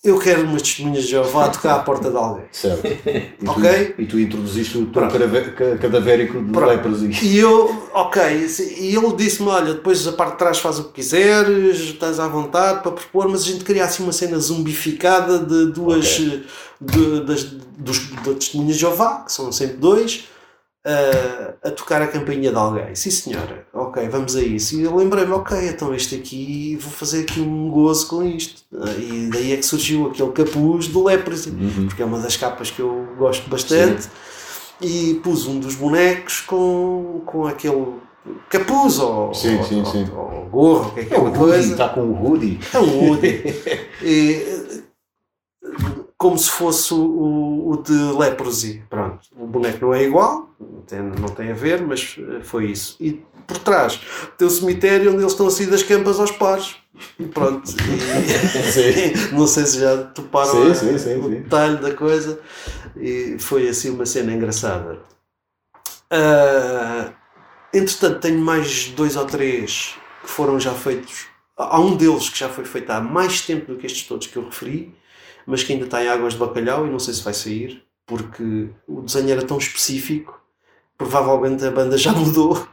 eu quero umas testemunhas de Jeová a tocar à porta de alguém. Certo. E tu, Ok. E tu introduziste o ca- cadavérico de leprosy. E eu, ok, e ele disse-me: Olha, depois a parte de trás faz o que quiseres, estás à vontade para propor, mas a gente queria assim uma cena zumbificada de duas Ok. de, das, dos, das testemunhas de Jeová, que são sempre dois, a, a tocar a campainha de alguém. Sim, senhora, ok, vamos a isso. E eu lembrei-me: Ok, então este aqui, vou fazer aqui um gozo com isto. E daí é que surgiu aquele capuz do Leprosy, Uhum. porque é uma das capas que eu gosto bastante e pus um dos bonecos com, com aquele capuz ou, Sim, ou, sim, ou- sim. ou gorro, o que é que É é Woody, coisa. está com o Woody. É um Woody. E, como se fosse o, o, de Leprosy. Pronto. O boneco não é igual, não tem, não tem a ver, mas eh, foi isso. E por trás tem o cemitério onde eles estão a sair das campas aos pares. E pronto. E- não sei se já toparam Sim, sim, sim, o detalhe da coisa. E foi assim uma cena engraçada. Ah, entretanto, tenho mais dois ou três que foram já feitos. Há um deles que já foi feito há mais tempo do que estes todos que eu referi, mas que ainda está em águas de bacalhau e não sei se vai sair, porque o desenho era tão específico, provavelmente a banda já mudou.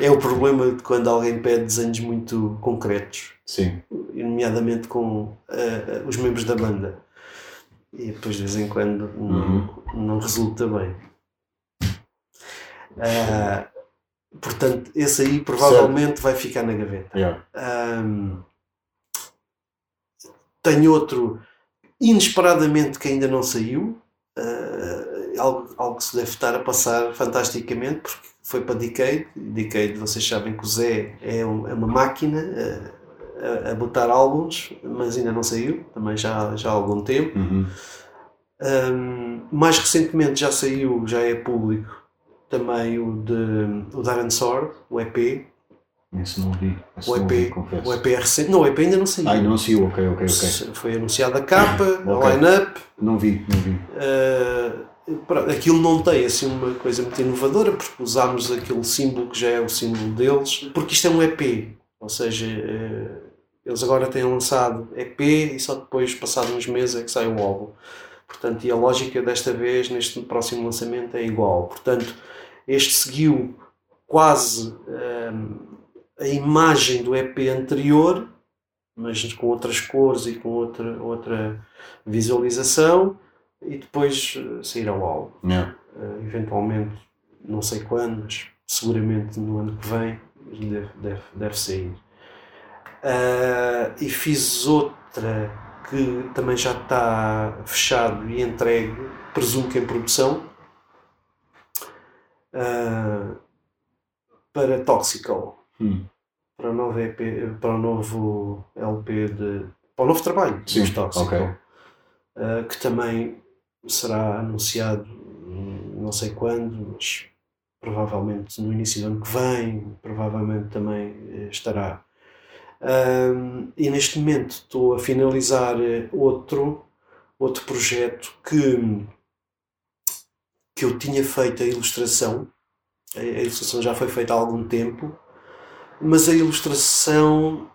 é o problema de quando alguém pede desenhos muito concretos Sim. nomeadamente com eh, os membros da banda. E depois de vez em quando não, não resulta bem. Ah, portanto, esse aí provavelmente vai ficar na gaveta. Yeah. Ahm, tenho outro inesperadamente que ainda não saiu. ah, algo, algo que se deve estar a passar fantasticamente porque foi para Decade. Decade, vocês sabem que o Zé é, um- é uma máquina ah, a, a botar álbuns, mas ainda não saiu, também já, já há algum tempo. Uhum. Um, mais recentemente já saiu, já é público, também o de o Darren Sword, o EP. Esse não vi. Esse O não vi, EP, confesso. o EP é recente. Não, o EP ainda não saiu. Ai, não saiu, ok, ok, ok. Foi anunciada a capa, a Ok. line-up. Não vi, não vi. Uh, pronto, aquilo não tem assim uma coisa muito inovadora, porque usámos aquele símbolo que já é o símbolo deles, porque isto é um EP, ou seja, uh, eles agora têm lançado EP e só depois, passado uns meses, é que sai o álbum. Portanto, e a lógica desta vez, neste próximo lançamento, é igual. Portanto, este seguiu quase um, a imagem do EP anterior, mas com outras cores e com outra, outra visualização, e depois eh, sair ao álbum. Yeah. Eh, eventualmente, não sei quando, mas seguramente no ano que vem deve, deve, deve sair. Ah, e fiz outra que também já está fechado e entregue, presumo que em produção, ah, para Toxical, Hum. para o novo EP, para o novo LP de para o novo trabalho Sim, dos Toxical, ok. ah, que também será anunciado não sei quando, mas provavelmente no início do ano que vem, provavelmente também eh, estará. Ahm, e neste momento estou a finalizar eh, outro, outro projeto que, que eu tinha feito a ilustração. A, a ilustração já foi feita há algum tempo, mas a ilustração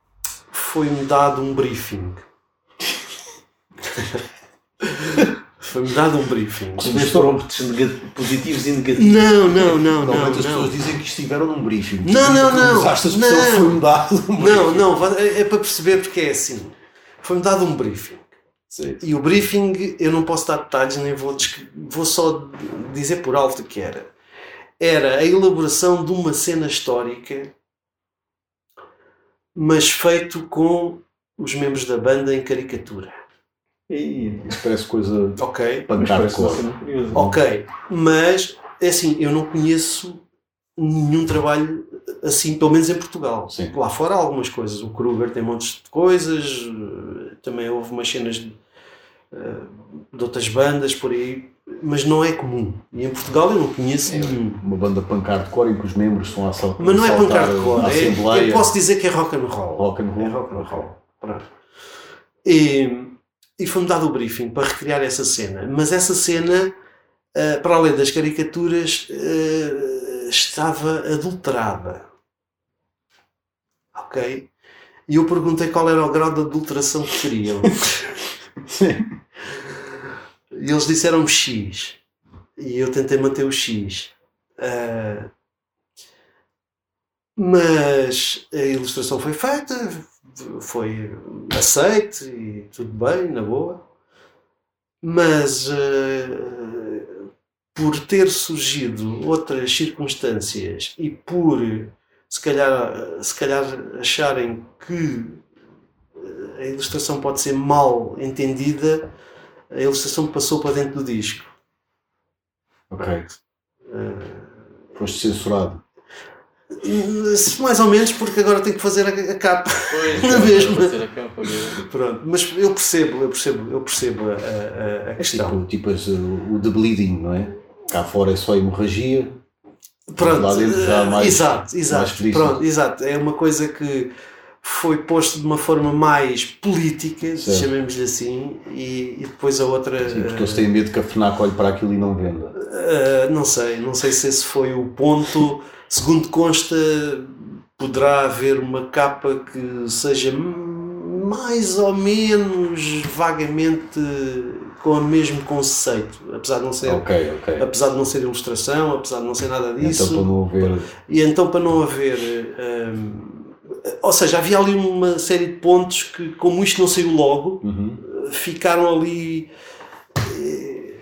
foi-me dado um briefing. foi-me dado um briefing. Os prompts positivos e negativos. Não, não, não, não. As pessoas dizem que estiveram num briefing. Não, não, não. Não. foi-me dado um briefing. Não, não, é é para perceber porque é assim. Foi-me dado um briefing. Sim. E o briefing, eu não posso dar detalhes, nem vou, vou só dizer por alto que era. Era a elaboração de uma cena histórica, mas feito com os membros da banda em caricatura. E Isso parece coisa Ok? uma cor. Ok. Mas, é assim, eu não conheço nenhum trabalho assim, pelo menos em Portugal. Sim. Lá fora há algumas coisas. O Kruger tem montes de coisas, eh, também houve umas cenas de, de outras bandas por aí, mas não é comum. E em Portugal eu não conheço nenhum. Uma banda de cor em que os membros estão a saltar Mas não é cor, a é, eu posso dizer que é rock and roll. Rock and roll. É rock and roll. Pronto. E, e foi-me dado o briefing para recriar essa cena. Mas essa cena, eh, para além das caricaturas, eh, estava adulterada. Ok? E eu perguntei qual era o grau de adulteração que queriam. E eles disseram X. E eu tentei manter o X. Ah, mas a ilustração foi feita, foi aceite e tudo bem, na boa. Mas ah, por ter surgido outras circunstâncias e por se calhar, se calhar acharem que a ilustração pode ser mal entendida, a ilustração passou para dentro do disco. Ok. Ah, Foste censurado. mais ou menos, porque agora tenho que fazer a, a capa. Pois, Na mesma. vai ser a capa mesmo. Pronto, mas eu percebo, eu percebo, eu percebo a, a- a É questão. tipo, tipo as, uh, o de bleeding, não é? Cá fora é só hemorragia. Pronto, lá dentro já eh, mais- exato, mais exato, explícito. pronto, exato. É uma coisa que foi posto de uma forma mais política, chamemos-lhe assim, e, e depois a outra. Sim, porque eles têm medo que a FNAC olhe para aquilo e não venda. Uh, não sei, não sei se esse foi o ponto. Segundo consta, poderá haver uma capa que seja mais ou menos vagamente com o mesmo conceito, apesar de não ser, Ok, ok. apesar de não ser ilustração, apesar de não ser nada disso. Então para não haver. E então para não haver. hum, ou seja, havia ali uma série de pontos que, como isto não saiu logo, Uhum. ficaram ali eh,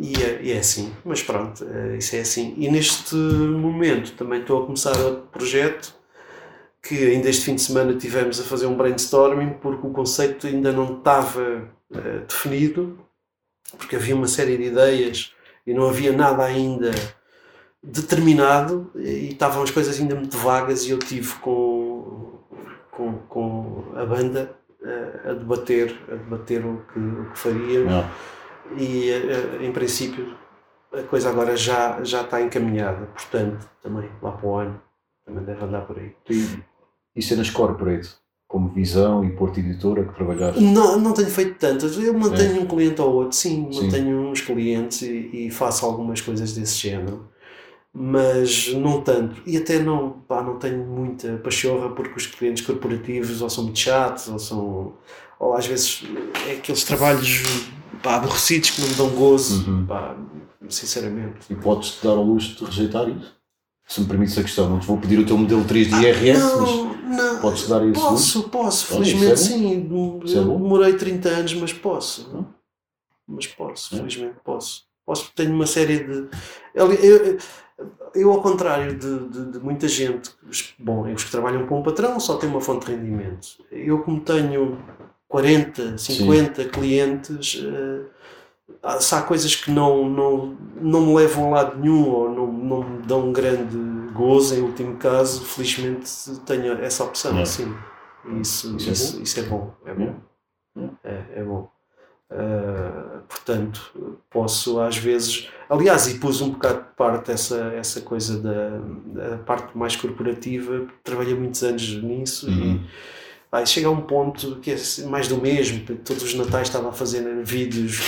e é, e é assim, mas pronto, eh, isso é assim. E neste momento também estou a começar outro projeto que ainda este fim de semana tivemos a fazer um brainstorming porque o conceito ainda não estava eh, definido, porque havia uma série de ideias e não havia nada ainda determinado e estavam as coisas ainda muito vagas e eu tive com, com, com a banda eh, a debater, a debater o que, o que faria Não. e eh, em princípio a coisa agora já, já está encaminhada, portanto também lá para o ano também deve andar por aí. E, e cenas corporate, como Visão e Porto Editora, que trabalhaste. Não, não tenho feito tantas, eu mantenho um cliente ou outro, sim, Sim. mantenho uns clientes e, e faço algumas coisas desse género, mas não tanto, e até não, pá, não tenho muita pachorra porque os clientes corporativos ou são muito chatos ou são, ou às vezes é aqueles trabalhos pá, aborrecidos que não me dão gozo, Uhum. pá, sinceramente. E podes-te dar ao luxo de rejeitar isso? Se me permites a questão, não te vou pedir o teu modelo 3 de IRS, mas não, não, podes dar esse Posso, posso, Olha, felizmente isso é sim. Isso é demorei 30 anos, mas posso. Hum. Mas posso, É. felizmente posso. Posso, tenho uma série de. Eu, eu, eu, ao contrário de, de, de muita gente, os- bom, os que trabalham para um patrão só têm uma fonte de rendimento. Eu, como tenho 40, 50 clientes, eh, há- se há coisas que não, não, não me levam a lado nenhum ou não, não me dão um grande gozo, em último caso, felizmente tenho essa opção, sim. Isso, Isso é isso, isso é bom. É bom. É, é bom. Ah, portanto, posso às vezes. Aliás, e pus um bocado de parte essa, essa coisa da, da parte mais corporativa, trabalhei muitos anos nisso Uhum. e Pá, chega a um ponto que é mais do mesmo, todos os natais estava a fazer vídeos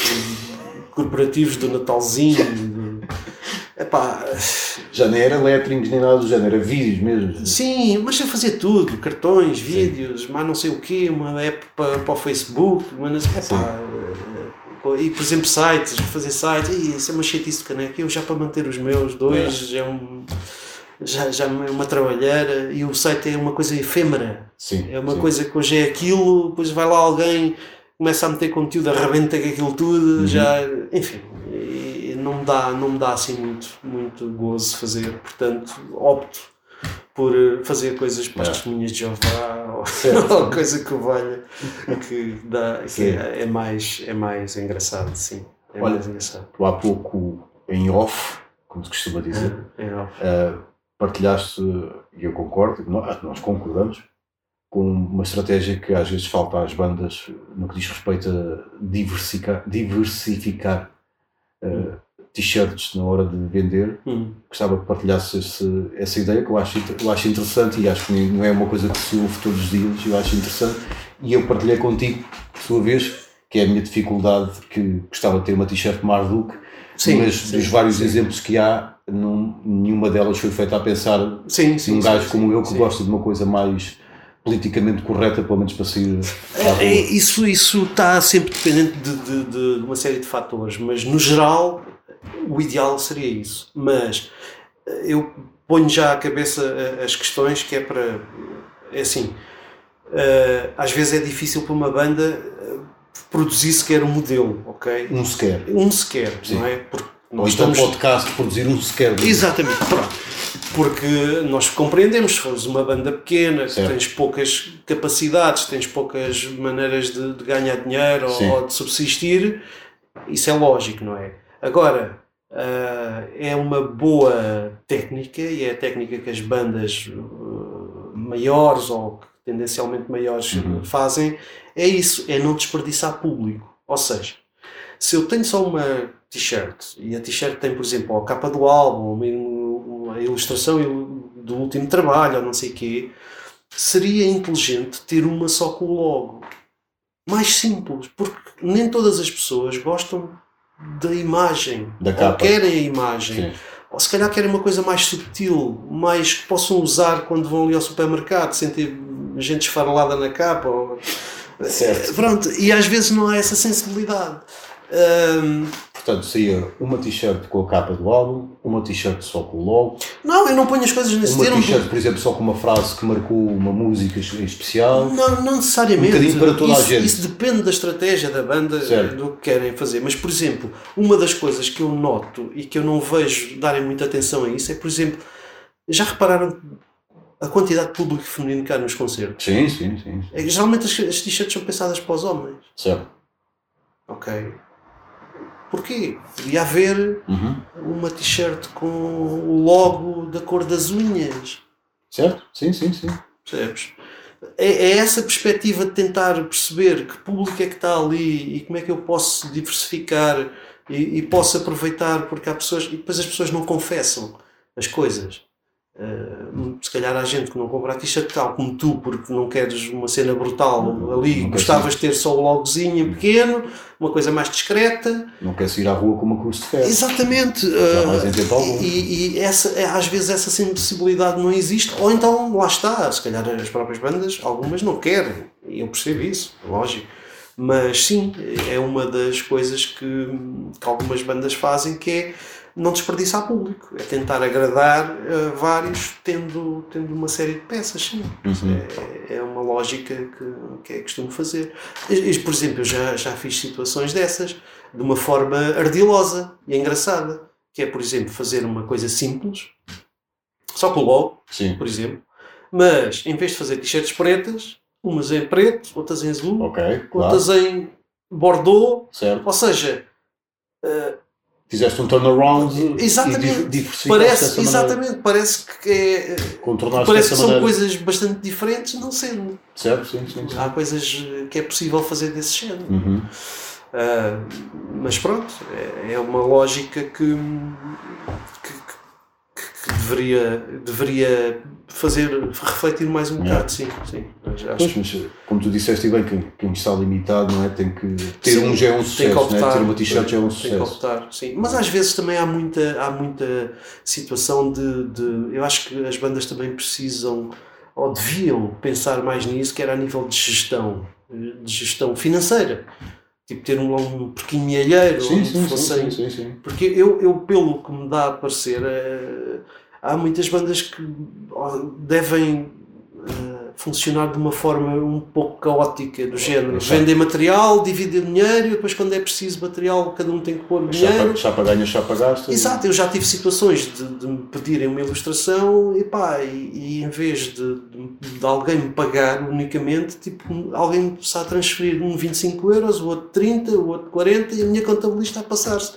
corporativos do Natalzinho. Epá, já nem era letterings nem nada do género, era vídeos mesmo. sim, mas eu fazia tudo, cartões, vídeos, mas não sei o quê, uma app para, para o Facebook, mas epá, e por exemplo sites, fazer sites, e isso é uma chatice de caneca, eu já para manter os meus dois É. já é um já, já é uma trabalheira e o site é uma coisa efêmera Sim. é uma sim. coisa que hoje é aquilo, depois vai lá alguém, começa a meter conteúdo, arrebenta com aquilo tudo, Uhum. já, enfim, me dá, não me dá assim muito, muito gozo fazer, portanto, opto por eh, fazer coisas para as É. testemunhas de Jeová ou, ou coisa que valha, que, dá, que é, é mais, é mais engraçado, sim, é Olha, mais engraçado. Tu há pouco, em off, como se costuma dizer, É, é, eh, partilhaste, e eu concordo, nós, nós concordamos, com uma estratégia que às vezes falta às bandas no que diz respeito a diversificar, diversificar eh, t-shirts na hora de vender. hum, Gostava que partilhasses esse, essa ideia que eu acho, eu acho interessante e acho que não é uma coisa que se ouve todos os dias, eu acho interessante. E eu partilhei contigo, por sua vez, que é a minha dificuldade, que gostava de ter uma t-shirt Marduk, Sim, mas sim, dos vários sim. exemplos que há, não, nenhuma delas foi feita a pensar sim, sim, num gajo como eu que gosta de uma coisa mais politicamente correta, pelo menos para sair. É, é, isso, isso está sempre dependente de, de- de uma série de fatores, mas no geral o ideal seria isso. Mas eh, eu ponho já à cabeça eh, as questões que é para. É assim, eh, às vezes é difícil para uma banda produzir sequer um modelo, ok? Um sequer. Um sequer, Sim. não é? Porque Ou nós então estamos- podcast, produzir um sequer. Exatamente, pronto. Porque nós compreendemos, se fores uma banda pequena, que Certo. tens poucas capacidades, tens poucas maneiras de, de ganhar dinheiro ou, ou de subsistir, isso é lógico, não é? Agora, ah, é uma boa técnica e é a técnica que as bandas ah, maiores ou tendencialmente maiores Uhum. fazem, é isso, é não desperdiçar público. Ou seja, se eu tenho só uma t-shirt e a t-shirt tem, por exemplo, a capa do álbum, uma ilustração il- do último trabalho, ou não sei o quê, seria inteligente ter uma só com o logo. Mais simples, porque nem todas as pessoas gostam da imagem, Da ou capa. querem a imagem, Sim. ou se calhar querem uma coisa mais subtil, mais que possam usar quando vão ali ao supermercado, sem ter gente esfarelada na capa. Ou... Certo. Pronto, e às vezes não há essa sensibilidade. Hum, Portanto, saía uma t-shirt com a capa do álbum, uma t-shirt só com o logo, não, eu não ponho as coisas nesse uma termo. t-shirt, por exemplo, só com uma frase que marcou uma música em especial. Não, não necessariamente. Um bocadinho para toda a isso, gente. isso depende da estratégia da banda, Certo. do que querem fazer. Mas, por exemplo, uma das coisas que eu noto e que eu não vejo darem muita atenção a isso é, por exemplo, já repararam a quantidade de público feminino que há nos concertos? Sim, sim, sim. É que geralmente as, as t-shirts são pensadas para os homens. Certo. Ok. Porquê? Podia haver Uhum. uma t-shirt com o logo da cor das unhas. Certo? Sim, sim, sim. Percebes? É, é essa perspectiva de tentar perceber que público é que está ali e como é que eu posso diversificar e, e posso aproveitar, porque há pessoas. E depois as pessoas não confessam as coisas. Uh, se calhar há gente que não compra a t-shirt tal como tu, porque não queres uma cena brutal ali, não gostavas de ter só o logozinho pequeno, uma coisa mais discreta. Não quer sair à rua com uma cruz de ferro. Exatamente. Uh, e, e essa, é, às vezes essa sensibilidade não existe, ou então lá está, se calhar as próprias bandas, algumas não querem, e eu percebo isso, lógico. Mas sim, é uma das coisas que, que algumas bandas fazem que é não desperdiçar público, é tentar agradar uh, vários tendo, tendo uma série de peças, sim. Uhum. É, é uma lógica que, que é costume fazer. E, Por exemplo, eu já, já fiz situações dessas de uma forma ardilosa e engraçada, que é, por exemplo, fazer uma coisa simples, só com o logo, Sim. por exemplo, mas em vez de fazer t-shirts pretas, umas em preto, outras em azul, Ok, claro. outras em bordeaux, Certo. ou seja, Fizeste um turnaround Exatamente. e di- diversificaste parece, exatamente, parece que é, Contornaste parece que são maneira. coisas bastante diferentes, não sendo. Certo, sim, sim. sim. Há coisas que é possível fazer desse género. Uhum. Ah, mas pronto, é, é uma lógica que, que, que- deveria, deveria fazer refletir mais um Yeah. bocado, sim. sim. Mas acho Pois, mas como tu disseste bem, quem, quem está limitado não é? tem que ter Sim, um já é um sucesso, é? optar, ter uma t-shirt já é um Tem que sucesso. optar, sim. Mas às vezes também há muita, há muita situação de, de. Eu acho que as bandas também precisam, ou deviam pensar mais nisso, que era a nível de gestão, de gestão financeira. Tipo ter um, um porquinho alheiro, Sim, onde sim, fossem- sim, sim, sim, porque eu, eu, pelo que me dá a parecer, eh, há muitas bandas que devem funcionar de uma forma um pouco caótica, do género. Vendem material, dividem dinheiro, e depois, quando é preciso material, cada um tem que pôr dinheiro. Chapa, chapa ganha, chapa gasta. Exato, eu já tive situações de, de me pedirem uma ilustração e pá, e, e em vez de, de, de alguém me pagar unicamente, tipo, alguém me está a transferir um 25 euros, o outro 30, o outro 40 e a minha contabilista a passar-se.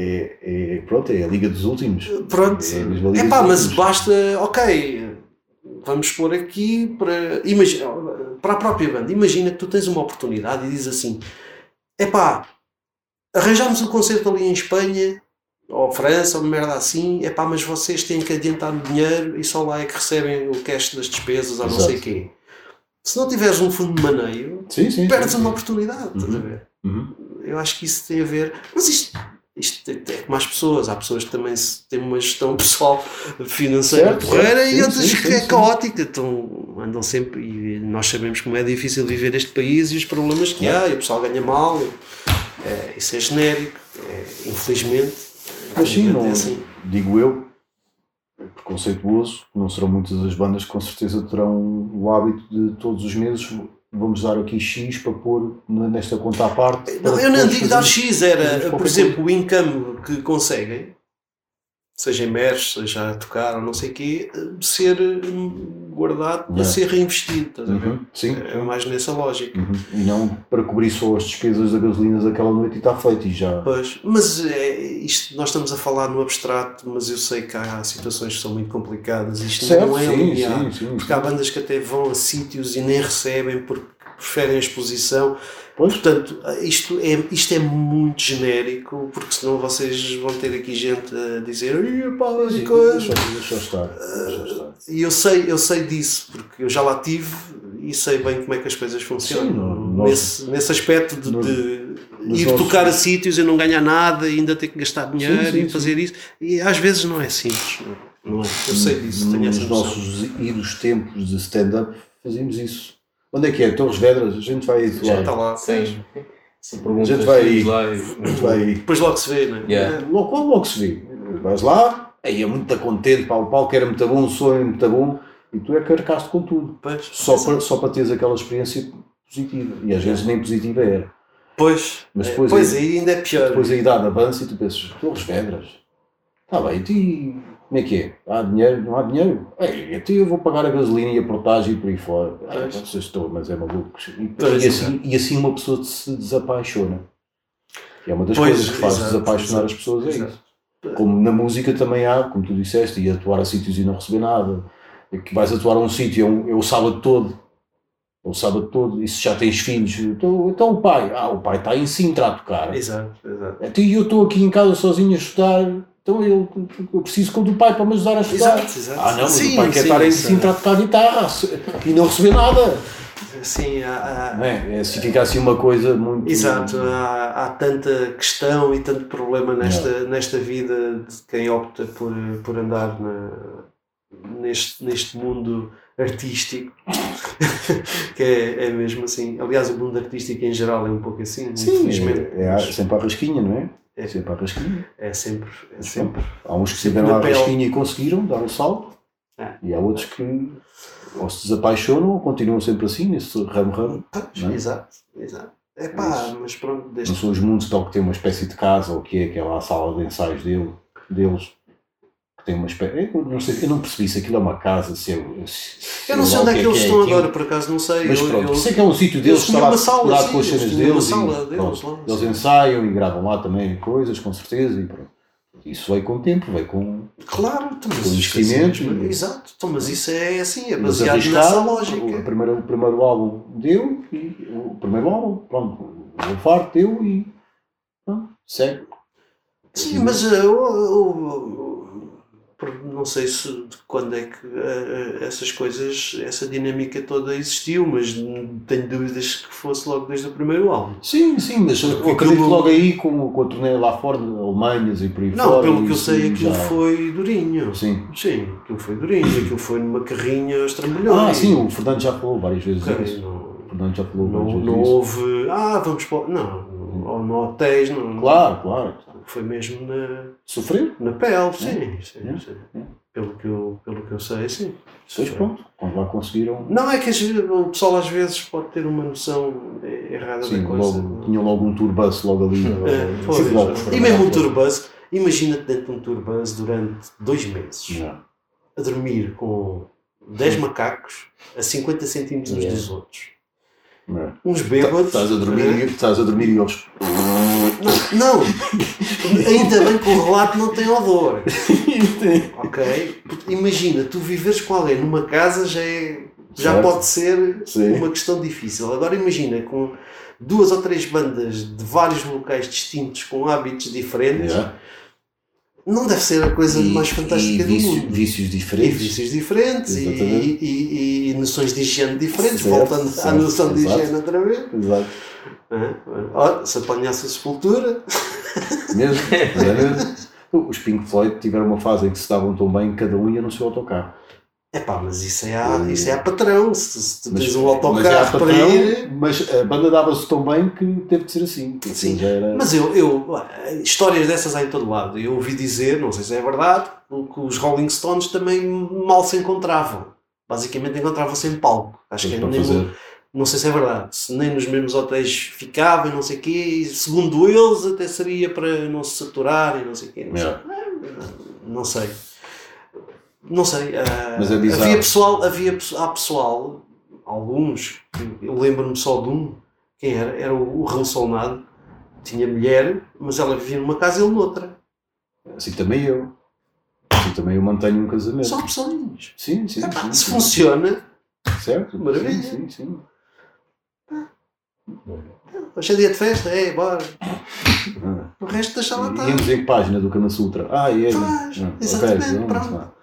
É, é- pronto, é a Liga dos Últimos. Pronto, É a mesma Liga é pá, mas Últimos. basta, ok, vamos pôr aqui para, imagina, para a própria banda. Imagina que tu tens uma oportunidade e dizes assim: é pá, arranjámos um concerto ali em Espanha, ou França, ou uma merda assim, é pá, mas vocês têm que adiantar dinheiro e só lá é que recebem o cash das despesas, ou não Exato. sei o quê. Se não tiveres um fundo de maneio, Sim, sim. perdes sim, uma oportunidade, estás a Uhum. ver? Uhum. Eu acho que isso tem a ver. Mas isto, isto é é como as pessoas. Há pessoas que também têm uma gestão pessoal financeira Certo, porreira certo, e sim, outras sim, que sim, é sim. caótica. Então andam sempre. E nós sabemos como é difícil viver este país e os problemas que há. E o pessoal ganha mal. é, isso é genérico. é, infelizmente. Mas sim, infelizmente não, é assim. digo eu, preconceituoso, não serão muitas as bandas que com certeza terão o hábito de todos os meses vamos dar aqui X para pôr nesta conta à parte. Não, eu não digo dar X, era, por exemplo, o income que conseguem, seja em MERS, seja a tocar ou não sei o quê, ser hum, guardado para ser reinvestido. Estás a ver? Uhum, sim. É mais nessa lógica. Uhum. E não para cobrir só as despesas da gasolina daquela noite e está feito e já. Pois, mas é, isto, nós estamos a falar no abstrato, mas eu sei que há situações que são muito complicadas. Isto Certo, não é sim, linear. sim, sim, Porque há sim. bandas que até vão a sítios e nem recebem porque preferem a exposição. Portanto, isto é, isto é muito genérico, porque senão vocês vão ter aqui gente a dizer "Ih, pá, Sim, coisa." Deixa, deixa estar. Deixa estar. E eu sei, eu sei disso, porque eu já lá tive e sei bem como é que as coisas funcionam. Sim, nós- nesse, nesse aspecto de, de ir tocar a sítios e não ganhar nada e ainda ter que gastar dinheiro Sim, sim, e fazer isso. E às vezes não é simples. Não, não é? Eu sei disso, Nos nossos idos tempos de stand-up fazíamos isso. Onde é que é? Torres Vedras? A gente vai Já atuar. está lá. Sim. Sim, A perguntas gente vai aí. lá A gente vai aí. Depois logo se vê, não é? Yeah. É, Logo, logo, logo se vê. Vais lá, aí é muito contente, pá, o palco era muito bom, o som é muito bom, e tu é carcaste com tudo. Pois, Só para, só para teres aquela experiência positiva. E às vezes nem positiva era. Pois, Mas é, depois pois aí- aí ainda é pior. Depois a idade avança e tu pensas, Torres Vedras, está bem, e como é que é? Há dinheiro? Não há dinheiro? Ei, então eu vou pagar a gasolina e a portagem e por aí fora. Ah, não sei se estou, mas é maluco. E, e assim, e assim uma pessoa se desapaixona. E é uma das Pois, coisas que faz exato, desapaixonar exato, as pessoas, é exato. isso. Como na música também há, como tu disseste, e atuar a sítios e não receber nada. E que vais atuar a um sítio, é, um- é o sábado todo. É o sábado todo. E se já tens filhos, então, então o pai, ah, o pai está em Sintra a tocar. Exato, exato. Então eu estou aqui em casa sozinho a estudar, então eu, eu preciso do pai para me ajudar a estudar. Exato, exato. Ah não, mas Sim, o pai quer sim, estar em é- Sintra a tocar guitarra e não receber nada. Sim, há, é? É, se fica assim uma coisa muito. Exato, há, há tanta questão e tanto problema nesta, nesta vida de quem opta por, por andar na- neste, neste mundo artístico, que é, é mesmo assim. Aliás, o mundo artístico em geral é um pouco assim, Sim, infelizmente. é, é sempre a rasquinha, não é? É. É sempre a rasquinha. É sempre, é sempre. Há uns que na a pele. rasquinha e conseguiram dar o salto, É. e há outros que ou se desapaixonam ou continuam sempre assim, nesse ramo-ramo. Não é? Exato, exato. É pá, mas pronto, Não desde são os mundos tal que tem uma espécie de casa, ou que é aquela sala de ensaios dele, deles, que tem uma espécie. Eu não, sei, eu não percebi se aquilo é uma casa, se é. Se Eu não sei lá onde é que eles estão aquilo. agora, por acaso não sei. Mas Eu- pronto, eu- sei que é um sítio deles, eles está lá uma sala, cuidado sim, com as cenas deles. e, deles pronto, lá, eles ensaiam e gravam lá também coisas, com certeza. E pronto. Isso veio com o tempo, veio com. Claro, então, Com investimento mas- e- Exato, então, mas isso é assim, é baseado nessa arriscaram, o, lógica. primeiro, o primeiro álbum deu, e o primeiro álbum, pronto, o farto deu e. Pronto, segue. Sim, mas uh, o- por- não sei se de quando é que eh, essas coisas, essa dinâmica toda existiu, mas tenho dúvidas que fosse logo desde o primeiro álbum. Sim, sim, mas eu acredito logo aí com, com a turnê lá fora, Alemanhas e por aí Não, fora. pelo que eu sei, aquilo já- foi durinho. Sim. Sim, aquilo foi durinho, aquilo foi numa carrinha aos trambolhões. Ah, sim, o Fernando já falou várias vezes Ok, isso. não, O Fernando já falou várias não, vezes não houve. Ah, vamos para. Não, ou no hotéis, não. Claro, claro. Foi mesmo na, Sofrer? na pele, sim. sim, É, sim. é. Pelo, que eu, pelo que eu sei, sim. Pois pronto, quando lá conseguiram. Não é que o pessoal às vezes pode ter uma noção errada Sim, da coisa. logo, tinham logo um turbus logo ali. É, pois. Logo. e mesmo um turbus, imagina-te dentro de um turbus durante dois meses Já. a dormir com 10 macacos a 50 centímetros uns dos outros. É. Uns bêbados. Estás a dormir, e- estás a dormir e eles. Não, não. ainda bem que o relato não tem odor. Ok? Imagina, tu viveres com alguém numa casa já, é, já Certo. pode ser Sim. uma questão difícil. Agora imagina, com duas ou três bandas de vários locais distintos, com hábitos diferentes, Já. Não deve ser a coisa E- mais fantástica e do mundo. vícios E diferentes. vícios diferentes e, e, e- e noções de higiene diferentes, Certo, voltando à certo, noção de exato. higiene outra vez. Exato. Hã? Ora, se apanhasse a sepultura, Mesmo. é mesmo. Os Pink Floyd tiveram uma fase em que se estavam tão bem, cada um ia no seu autocarro. É pá, mas isso é, a, isso é a patrão. Se, se Mas- tens um é autocarro para ir. Mas a banda dava-se tão bem que teve de ser assim. Sim, era- Mas eu, eu, histórias dessas há em todo lado. Eu ouvi dizer, não sei se é verdade, que os Rolling Stones também mal se encontravam. Basicamente encontravam-se em palco. Acho que é fazer. não sei se é verdade, se nem nos mesmos hotéis ficavam e não sei o quê, e segundo eles até seria para não se saturar e não sei o quê. Não, Yeah. sei. não sei. Não sei. ah, Mas é bizarro. havia pessoal, havia, há pessoal, alguns, eu lembro-me só de um, quem era? Era o, o Solnado, tinha mulher, mas ela vivia numa casa e ele noutra. Assim também eu. Assim também eu mantenho um casamento. São opções. Sim, sim. Sim, se sim. funciona, Certo? Maravilha. Sim, sim, sim. hoje é dia de festa, é, bora. Ah. O resto deixa lá estar. Íamos em que página do Kama Sutra? Ah, é. Pois, Ah, exatamente, ok, pronto.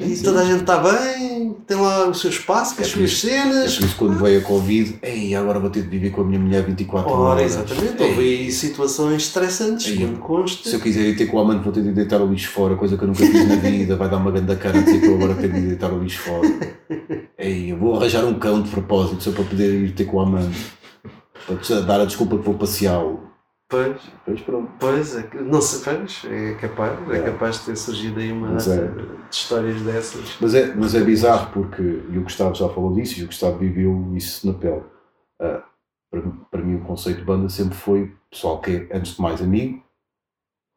E toda a gente está bem, tem lá o seu espaço, com as É por suas isso- É cenas. por isso quando veio a Covid, ei, agora vou ter de viver com a minha mulher 24 Ora, horas. exatamente. Houve aí situações estressantes, Ei, quando consta. Se eu quiser ir ter com o amante, vou ter de deitar o lixo fora, coisa que eu nunca fiz na vida. Vai dar uma grande cara dizer que eu agora tenho de deitar o lixo fora. Ei, eu vou arranjar um cão de propósito só para poder ir ter com o amante. Para dar a desculpa que vou passeá-lo. Pois, Pois pronto. pois, é não sei, pois, é capaz, é É. capaz de ter surgido aí uma Mas é. de histórias dessas. Mas é, mas é bizarro porque e o Gustavo já falou disso e o Gustavo viveu isso na pele. Ah, para, para mim, o conceito de banda sempre foi pessoal que é, antes de mais, amigo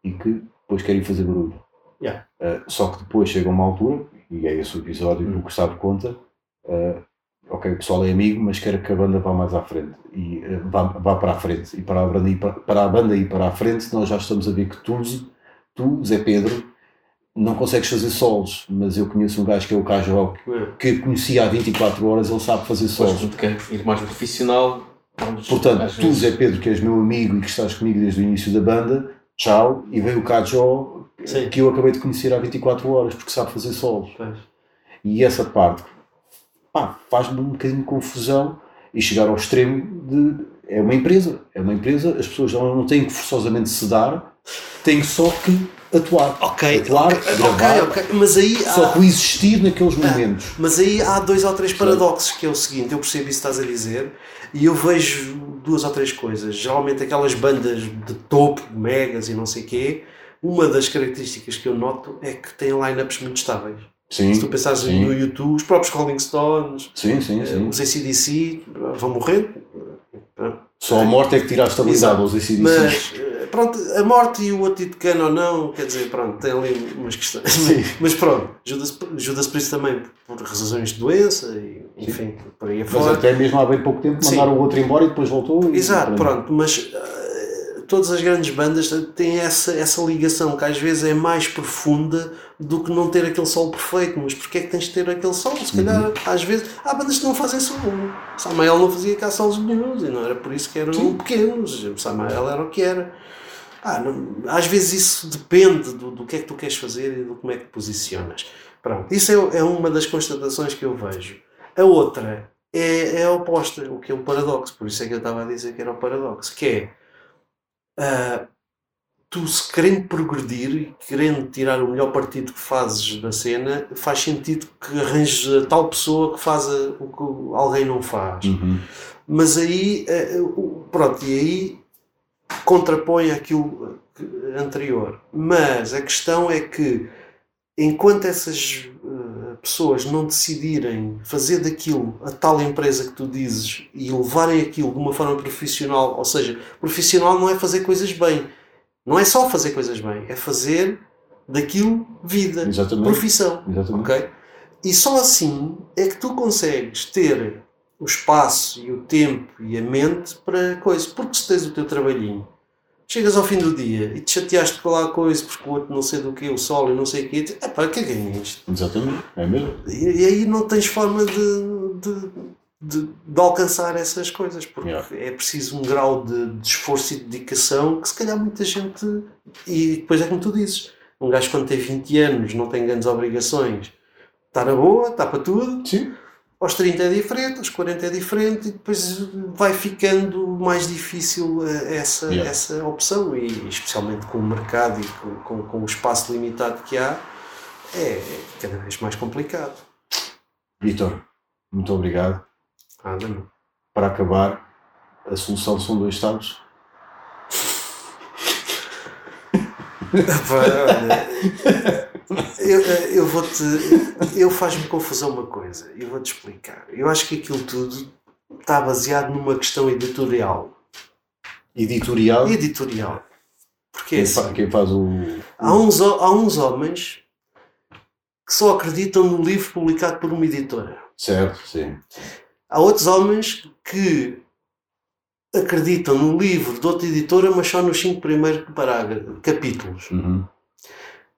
e que depois querem fazer barulho. Yeah. Ah, só que depois chega uma altura, e é esse o episódio Hum. que o Gustavo conta. ah, ok, o pessoal é amigo, mas quer que a banda vá mais à frente e ah, vá, vá para a frente. E para a, banda ir para, para a banda ir para a frente, nós já estamos a ver que tu, tu Zé Pedro, não consegues fazer solos, mas eu conheço um gajo que é o Cajó É. que conhecia há 24 horas, ele sabe fazer solos. de quem ir mais profissional. Portanto, tu, vezes- Zé Pedro, que és meu amigo e que estás comigo desde o início da banda, tchau, e veio o Cajó que eu acabei de conhecer há 24 horas, porque sabe fazer solos. Pois. E essa parte faz-me um bocadinho de confusão e chegar ao extremo de. É uma empresa, é uma empresa, as pessoas não, têm que forçosamente se dar, têm só que atuar. Ok, atuar, ok, gravar, ok, ok, mas aí só há, que existir naqueles momentos. mas aí há dois ou três paradoxos, que é o seguinte, eu percebo isso que estás a dizer, e eu vejo duas ou três coisas. Geralmente aquelas bandas de topo, megas e não sei quê, uma das características que eu noto é que têm lineups muito estáveis. Sim, Se tu pensares sim. no YouTube, os próprios Rolling Stones, sim, sim, eh, sim. os ACDC vão morrendo. Só a morte é que tira a estabilidade aos ACDC. Mas eh, pronto, a morte e o outro de cano ou não, quer dizer, pronto, tem ali umas questões. Sim. Mas pronto, Judas, Judas Priest também por razões de doença e enfim, por aí Mas até mesmo há bem pouco tempo Sim. mandaram o outro embora e depois voltou. E Exato, pronto, mas eh, todas as grandes bandas têm essa, essa ligação que às vezes é mais profunda do que não ter aquele sol perfeito. Mas porquê é que tens de ter aquele sol? Se calhar, Uhum. às vezes, há bandas que não fazem sol. Samael não fazia cá solos nenhums e não era por isso que eram pequenos. Samael era o que era. Ah, não, às vezes isso depende do, do que é que tu queres fazer e do como é que te posicionas. Pronto, isso é, é uma das constatações que eu vejo. A outra é, é a oposta, o que é um paradoxo. Por isso é que eu estava a dizer que era o paradoxo, que é uh, tu se querendo progredir e querendo tirar o melhor partido que fazes da cena, faz sentido que arranjes a tal pessoa que faz o que alguém não faz. Uhum. Mas aí, uh, pronto, e aí contrapõe aquilo anterior. Mas a questão é que enquanto essas uh, pessoas não decidirem fazer daquilo a tal empresa que tu dizes e levarem aquilo de uma forma profissional, ou seja, profissional não é fazer coisas bem, não é só fazer coisas bem, é fazer daquilo vida, Exatamente. profissão. Exatamente. ok? E só assim é que tu consegues ter o espaço e o tempo e a mente para coisa. Porque se tens o teu trabalhinho, chegas ao fim do dia e te chateaste com lá coisa porque o outro não sei do que, o sol e não sei o que, é pá, que é isto? Exatamente, é mesmo. E, e, aí não tens forma de, de, de, de alcançar essas coisas, porque Yeah. é preciso um grau de, de esforço e dedicação que se calhar muita gente. E depois é como tu dizes, um gajo quando tem 20 anos não tem grandes obrigações, está na boa, está para tudo Sim. Aos 30 é diferente, aos 40 é diferente e depois vai ficando mais difícil eh, essa, Yeah. essa opção e especialmente com o mercado e com, com, com o espaço limitado que há é cada vez mais complicado. Vitor, muito obrigado. Nada. Para acabar, a solução são dois Estados. Epá, olha, eu, eu vou-te. Eu faz-me confusão uma coisa, eu vou-te explicar. Eu acho que aquilo tudo está baseado numa questão editorial. Editorial. Editorial. Porque é Quem, assim, fa- quem faz o. há, uns, há uns homens que só acreditam no livro publicado por uma editora. Certo, sim. Há outros homens que acreditam no livro de outra editora, mas só nos cinco primeiros parágrafos, capítulos. Uhum.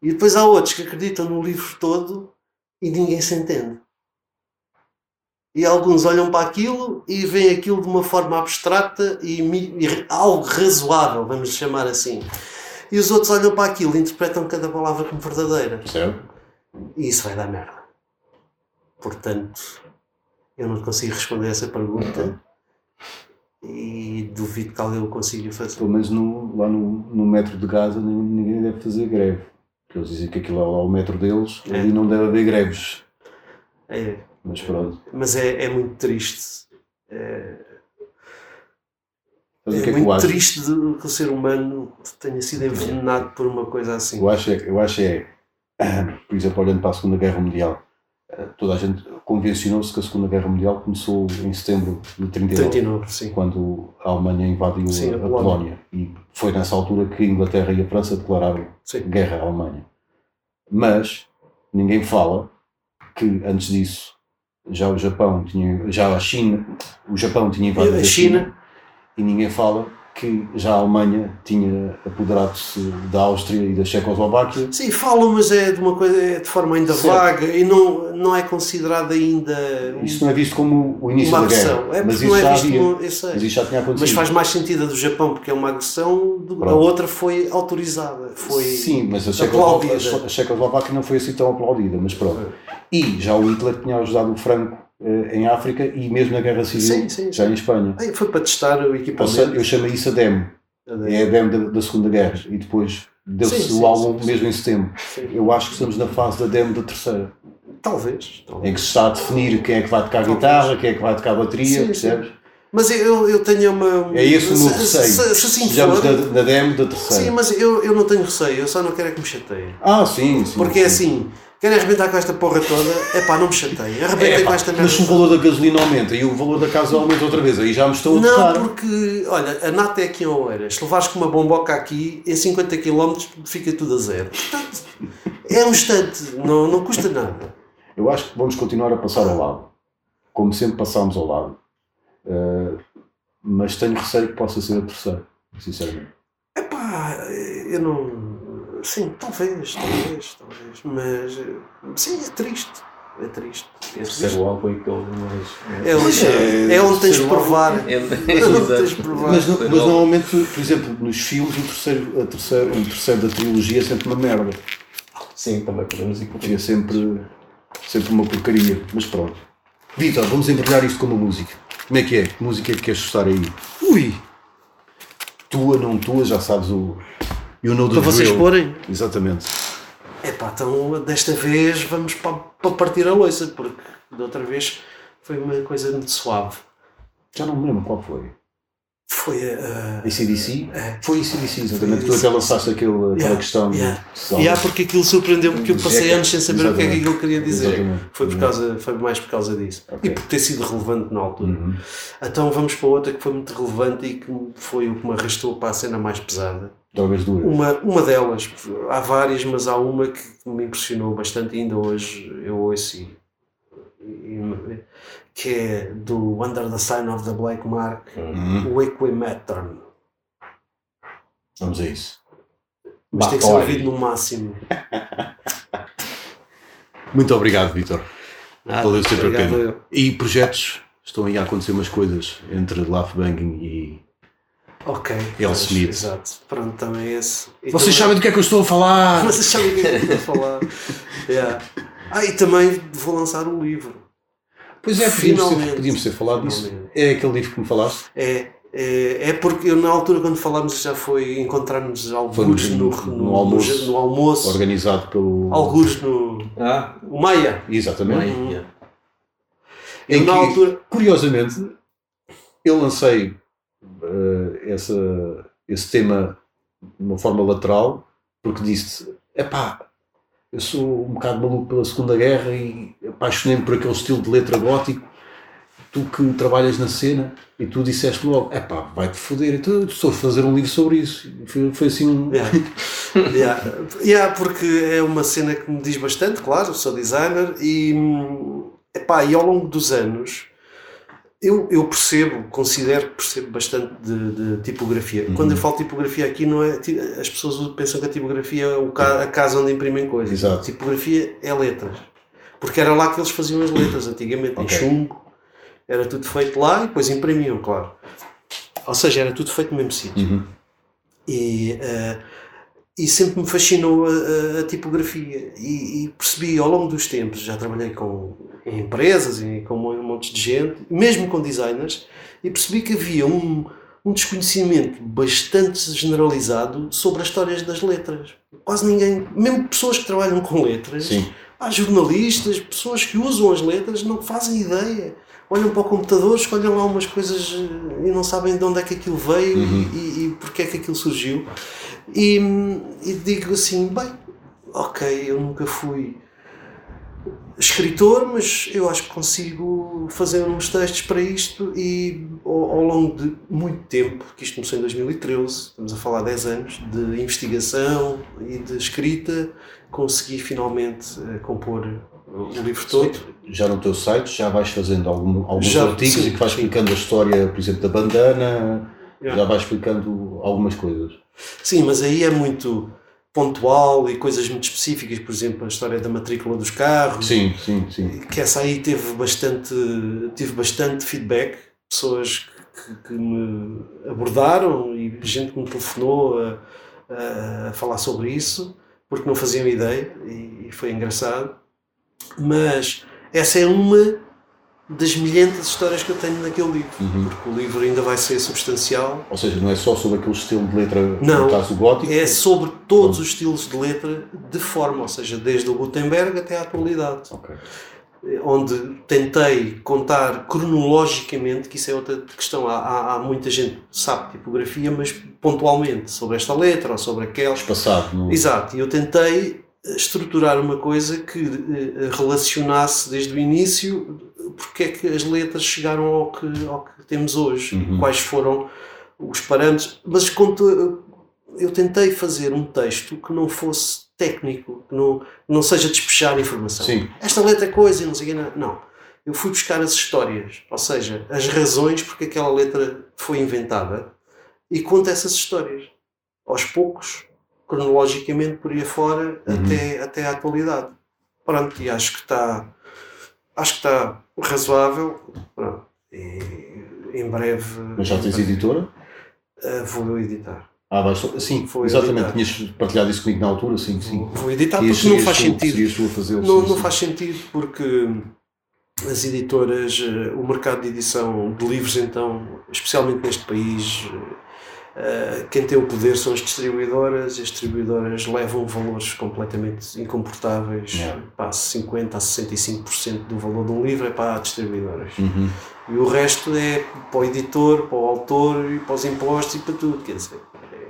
E depois há outros que acreditam no livro todo e ninguém se entende. E alguns olham para aquilo e veem aquilo de uma forma abstrata e, e algo razoável, vamos chamar assim. E os outros olham para aquilo e interpretam cada palavra como verdadeira. Certo? E isso vai dar merda. Portanto, eu não consigo responder essa pergunta e duvido que alguém o consiga fazer. Pelo menos no, lá no, no metro de Gaza ninguém, deve fazer greve. Porque eles dizem que aquilo é lá o metro deles É. e não deve haver greves. É, Mas pronto. mas é, é muito triste. É, é que é que muito acho? triste de- que o ser humano tenha sido envenenado por uma coisa assim. Eu acho, é, eu acho é, por exemplo, olhando para a Segunda Guerra Mundial, toda a gente convencionou-se que a Segunda Guerra Mundial começou em setembro de 39, 39, sim. quando a Alemanha invadiu Sim, a, a a Polónia. Polónia. E foi nessa altura que a Inglaterra e a França declararam sim. guerra à Alemanha. Mas ninguém fala que antes disso já o Japão tinha, já a China, o Japão tinha invadido A China, e ninguém fala que já a Alemanha tinha apoderado-se da Áustria e da Checoslováquia. sim, falam, mas é de uma coisa é de forma ainda Certo. vaga e não, não é considerado ainda Isso não é visto como o início uma da guerra, agressão. É mas isso não é havia, como- mas isso já tinha acontecido. Mas faz mais sentido a do Japão porque é uma agressão, do- a outra foi autorizada. Foi Sim, mas a a Checoslováquia não foi assim tão aplaudida, mas pronto. E já o Hitler tinha ajudado o Franco em África e mesmo na Guerra Civil, Sim, sim, já sim. em Espanha. Ai, Foi para testar o Ou equipamento. seja, eu chamei isso a demo. É a demo da, da Segunda Guerra e depois deu-se o álbum mesmo em setembro. Eu acho que estamos na fase da demo da terceira, Talvez. talvez. em que se está a definir quem é que vai tocar Talvez. guitarra, quem é que vai tocar bateria, percebes? Mas eu, eu tenho uma. É esse o meu receio. Se, se assim Estejamos for. na, na demo da terceira. Sim, mas eu, eu não tenho receio, eu só não quero é que me chateiem. Ah, sim, sim. Porque é sim. assim, querem arrebentar com esta porra toda, é pá, não me chateiem. Arrebentem É, com pá, esta merda. mas se o valor da gasolina aumenta e o valor da casa aumenta outra vez, aí já me estão a Não, tocar. porque, olha, a nata é aqui em Oeiras. Se levares com uma bomboca aqui, em 50 km fica tudo a zero. Portanto, é um instante, não, não custa nada. Eu acho que vamos continuar a passar ao lado, como sempre passámos ao lado. Uh, mas tenho receio que possa ser a terceira, sinceramente. Epá, eu não. Sim, talvez, talvez, talvez. Mas, eh, sim, é triste. é triste. É, triste. Terceiro álbum é aquele mais. é, onde- é- é onde tens de provar. É, É onde tens de provar. Mas, mas normalmente, por exemplo, nos filmes, o terceiro, a terceiro, o terceiro da trilogia é sempre uma merda. Sim, também podemos ir com É sempre, sempre uma porcaria. Mas pronto. Vitor, vamos embrulhar isto com uma música. Como é que é? Que música é que queres estar aí? Ui! Tua, não tua, já sabes o. You know the Para vocês drill. porem. Exatamente. Epá, então desta vez vamos para, para partir a louça, porque da outra vez foi uma coisa muito suave. Já não me lembro qual foi. Foi a. ACDC? É. Foi ACDC, exatamente. Foi Tu até lançaste aquele, aquela Yeah, questão. yeah. de- E há porque aquilo surpreendeu-me porque eu passei Zeca. anos sem saber o que é que Exatamente. aquilo queria dizer. Exatamente. Foi, por causa, foi mais por causa disso. Ok. E por ter sido relevante na altura. Uhum. Então vamos para outra que foi muito relevante e que foi o que me arrastou para a cena mais pesada. Talvez duas. Uma, uma delas, há várias, mas há uma que me impressionou bastante ainda hoje, eu ouço e, e- que é do Under the Sign of the Black Mark, Uhum. o Equimetron. Vamos a isso. Mas tem que ser Batói. ouvido no máximo. Muito obrigado, Vitor. Ah, Valeu sempre a pena. E projetos? Estão aí a acontecer umas coisas entre Laugh Banging e. Ok. El pois, Smith. Exato. Pronto, também esse. E Vocês também- sabem do que é que eu estou a falar! Vocês sabem o que é que eu estou a falar. Yeah. Ah, e também vou lançar um livro. Pois é, podíamos ter, Finalmente. podíamos ter falado disso. É aquele livro que me falaste? É, é, é porque eu, na altura quando falámos já foi encontrarmos alguns no, no- no, almoço. no almoço, Organizado pelo. alguns no Ah, o Maia. Exatamente. Em Eu, na que, altura, Curiosamente, eu lancei eh, essa, esse tema de uma forma lateral, porque disse: epá, eu sou um bocado maluco pela Segunda Guerra e apaixonei-me por aquele estilo de letra gótico. Tu que trabalhas na cena e tu disseste logo: epá, vai-te foder, então estou a fazer um livro sobre isso. Foi, foi assim um. yeah, yeah, yeah, porque é uma cena que me diz bastante, claro, sou designer e, epá, e ao longo dos anos eu, eu percebo, considero que percebo bastante de, de tipografia. Uhum. Quando eu falo tipografia aqui, não é, as pessoas pensam que a tipografia é o ca- a casa onde imprimem coisas. Exato. Tipografia é letras. Porque era lá que eles faziam as letras antigamente, em Ok. chumbo. Era tudo feito lá e depois imprimiam, claro. Ou seja, era tudo feito no mesmo sítio. Uhum. E, eh, e sempre me fascinou a, a- a tipografia. E, e percebi ao longo dos tempos, já trabalhei com em empresas e com monte de gente, mesmo com designers, e percebi que havia um, um desconhecimento bastante generalizado sobre as histórias das letras. Quase ninguém, mesmo pessoas que trabalham com letras, Sim. Há jornalistas, pessoas que usam as letras, não fazem ideia. Olham para o computador, escolhem lá umas coisas eh, e não sabem de onde é que aquilo veio Uhum. e, e porque é que aquilo surgiu. E, e digo assim: bem, ok, eu nunca fui escritor, mas eu acho que consigo fazer uns textos para isto e ao, ao longo de muito tempo, que isto começou em 2013, estamos a falar 10 anos, de investigação e de escrita, consegui finalmente eh, compor o livro todo. Já no teu site já vais fazendo algum- alguns Já, artigos sim, e que vais sim. explicando a história, por exemplo, da bandana, Yeah. já vais explicando algumas coisas. Sim, mas aí é muito pontual e coisas muito específicas, por exemplo, a história da matrícula dos carros. Sim, sim, sim. que essa aí teve bastante, tive bastante feedback, pessoas que, que- me abordaram e gente que me telefonou a, a- falar sobre isso, porque não faziam ideia e foi engraçado. Mas essa é uma das milhentas histórias que eu tenho naquele livro, Uhum. porque o livro ainda vai ser substancial. Ou seja, não é só sobre aquele estilo de letra, Não. no caso gótico. É sobre todos os estilos de letra de forma, ou seja, desde o Gutenberg até à atualidade. Ok. onde tentei contar cronologicamente, que isso é outra questão, há, há, muita gente que sabe tipografia, mas pontualmente, sobre esta letra ou sobre aquela. Espaçado. No... Exato, e eu tentei estruturar uma coisa que eh, relacionasse desde o início porque é que as letras chegaram ao que, ao que temos hoje, Uhum. quais foram os parâmetros, mas conto- eu tentei fazer um texto que não fosse técnico, que não, não seja despejar informação Sim. esta letra é coisa e não sei quê. Não. não. Eu fui buscar as histórias, ou seja, as razões porque aquela letra foi inventada e conto essas histórias. Aos poucos, cronologicamente, por aí afora, Uhum. até, até à atualidade. Pronto, e acho que está acho que está razoável. Pronto. E em breve. Mas já tens editora? Uh, vou editar. Ah, vais, sim, vou exatamente. Editar. Tinhas partilhado isso comigo na altura, sim, sim. Vou editar porque não faz sentido. não, não faz sentido porque as editoras, eh, o mercado de edição de livros, então, especialmente neste país, eh, quem tem o poder são as distribuidoras e as distribuidoras levam valores completamente incomportáveis. Yeah. Pá, 50% a 65% do valor de um livro é para as distribuidoras. Uhum. E o resto é para o editor, para o autor e para os impostos e para tudo. Quer dizer,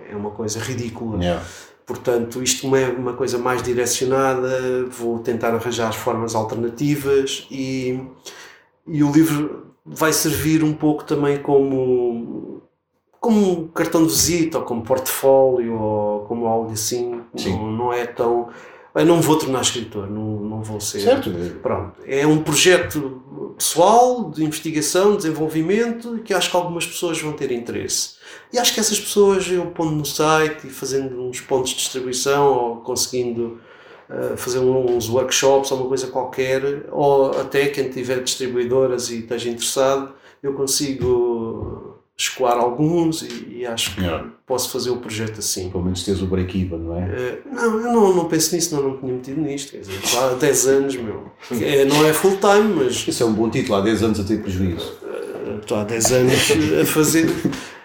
é uma coisa ridícula. Yeah. Portanto, isto é uma coisa mais direcionada, vou tentar arranjar formas alternativas e, e o livro vai servir um pouco também como, como um cartão de visita ou como portfólio ou como algo assim. Não, não é tão eu não vou tornar escritor, não, não vou ser. Certo. Pronto. É um projeto pessoal, de investigação, desenvolvimento, que acho que algumas pessoas vão ter interesse. E acho que essas pessoas, eu pondo no site e fazendo uns pontos de distribuição, ou conseguindo uh, fazer uns workshops ou uma coisa qualquer, ou até quem tiver distribuidoras e esteja interessado, eu consigo escoar alguns e, e acho que yeah. posso fazer o projeto assim. Pelo menos tens o break-even, não é? Uh, não, eu não, não penso nisso, não, não tinha metido nisto. Quer dizer, há 10 anos, meu. É, não é full time, mas. Isso é um bom título, há 10 anos a ter prejuízo. Uh, estou há 10 anos a fazer.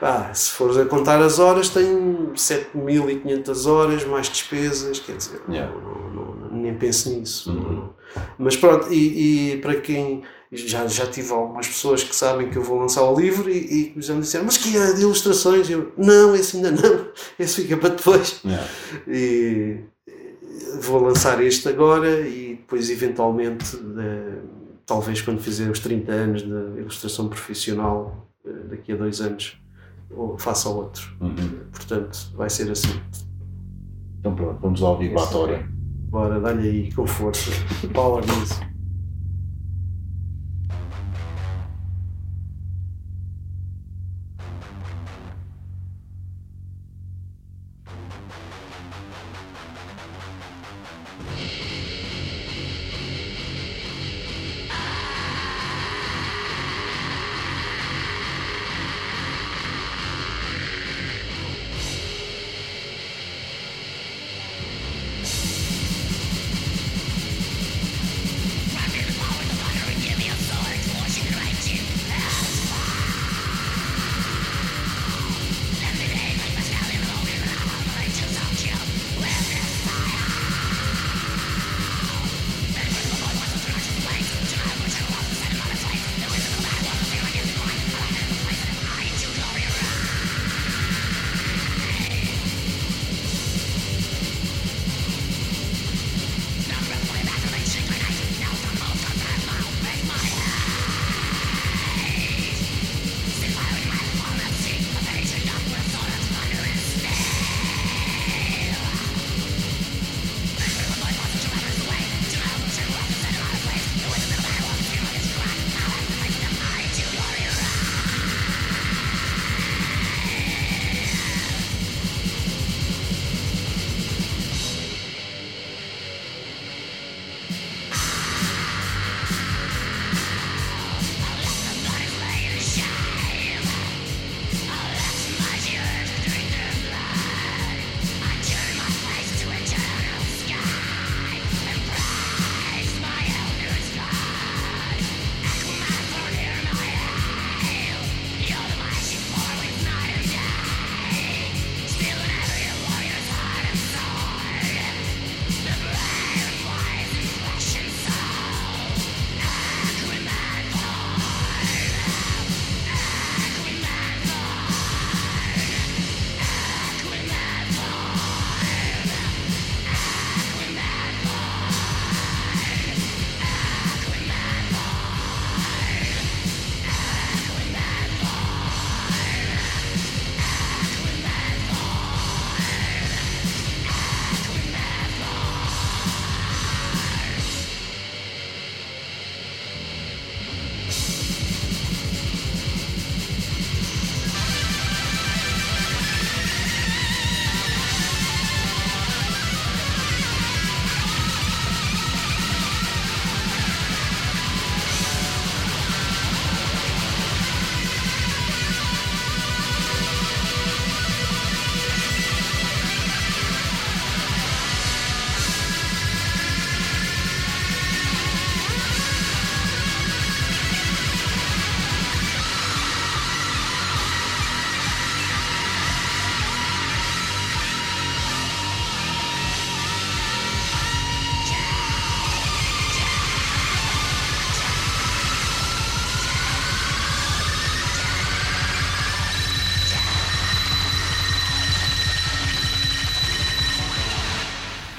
Ah, se fores a contar as horas, tenho 7.500 horas, mais despesas, quer dizer, yeah. não, não, não, nem penso nisso. Uhum. Mas pronto, e, e para quem já, já tive algumas pessoas que sabem que eu vou lançar o livro e, e já me disseram, mas que é de ilustrações? Eu, não, esse ainda não, esse fica para depois. Yeah. E vou lançar este agora e depois eventualmente, de, talvez quando fizer os 30 anos de ilustração profissional, eh, daqui a dois anos, faça outro. Uhum. Portanto, vai ser assim. Então pronto, vamos lá ouvir Batória. Bora, dá-lhe aí com força. Power nisso.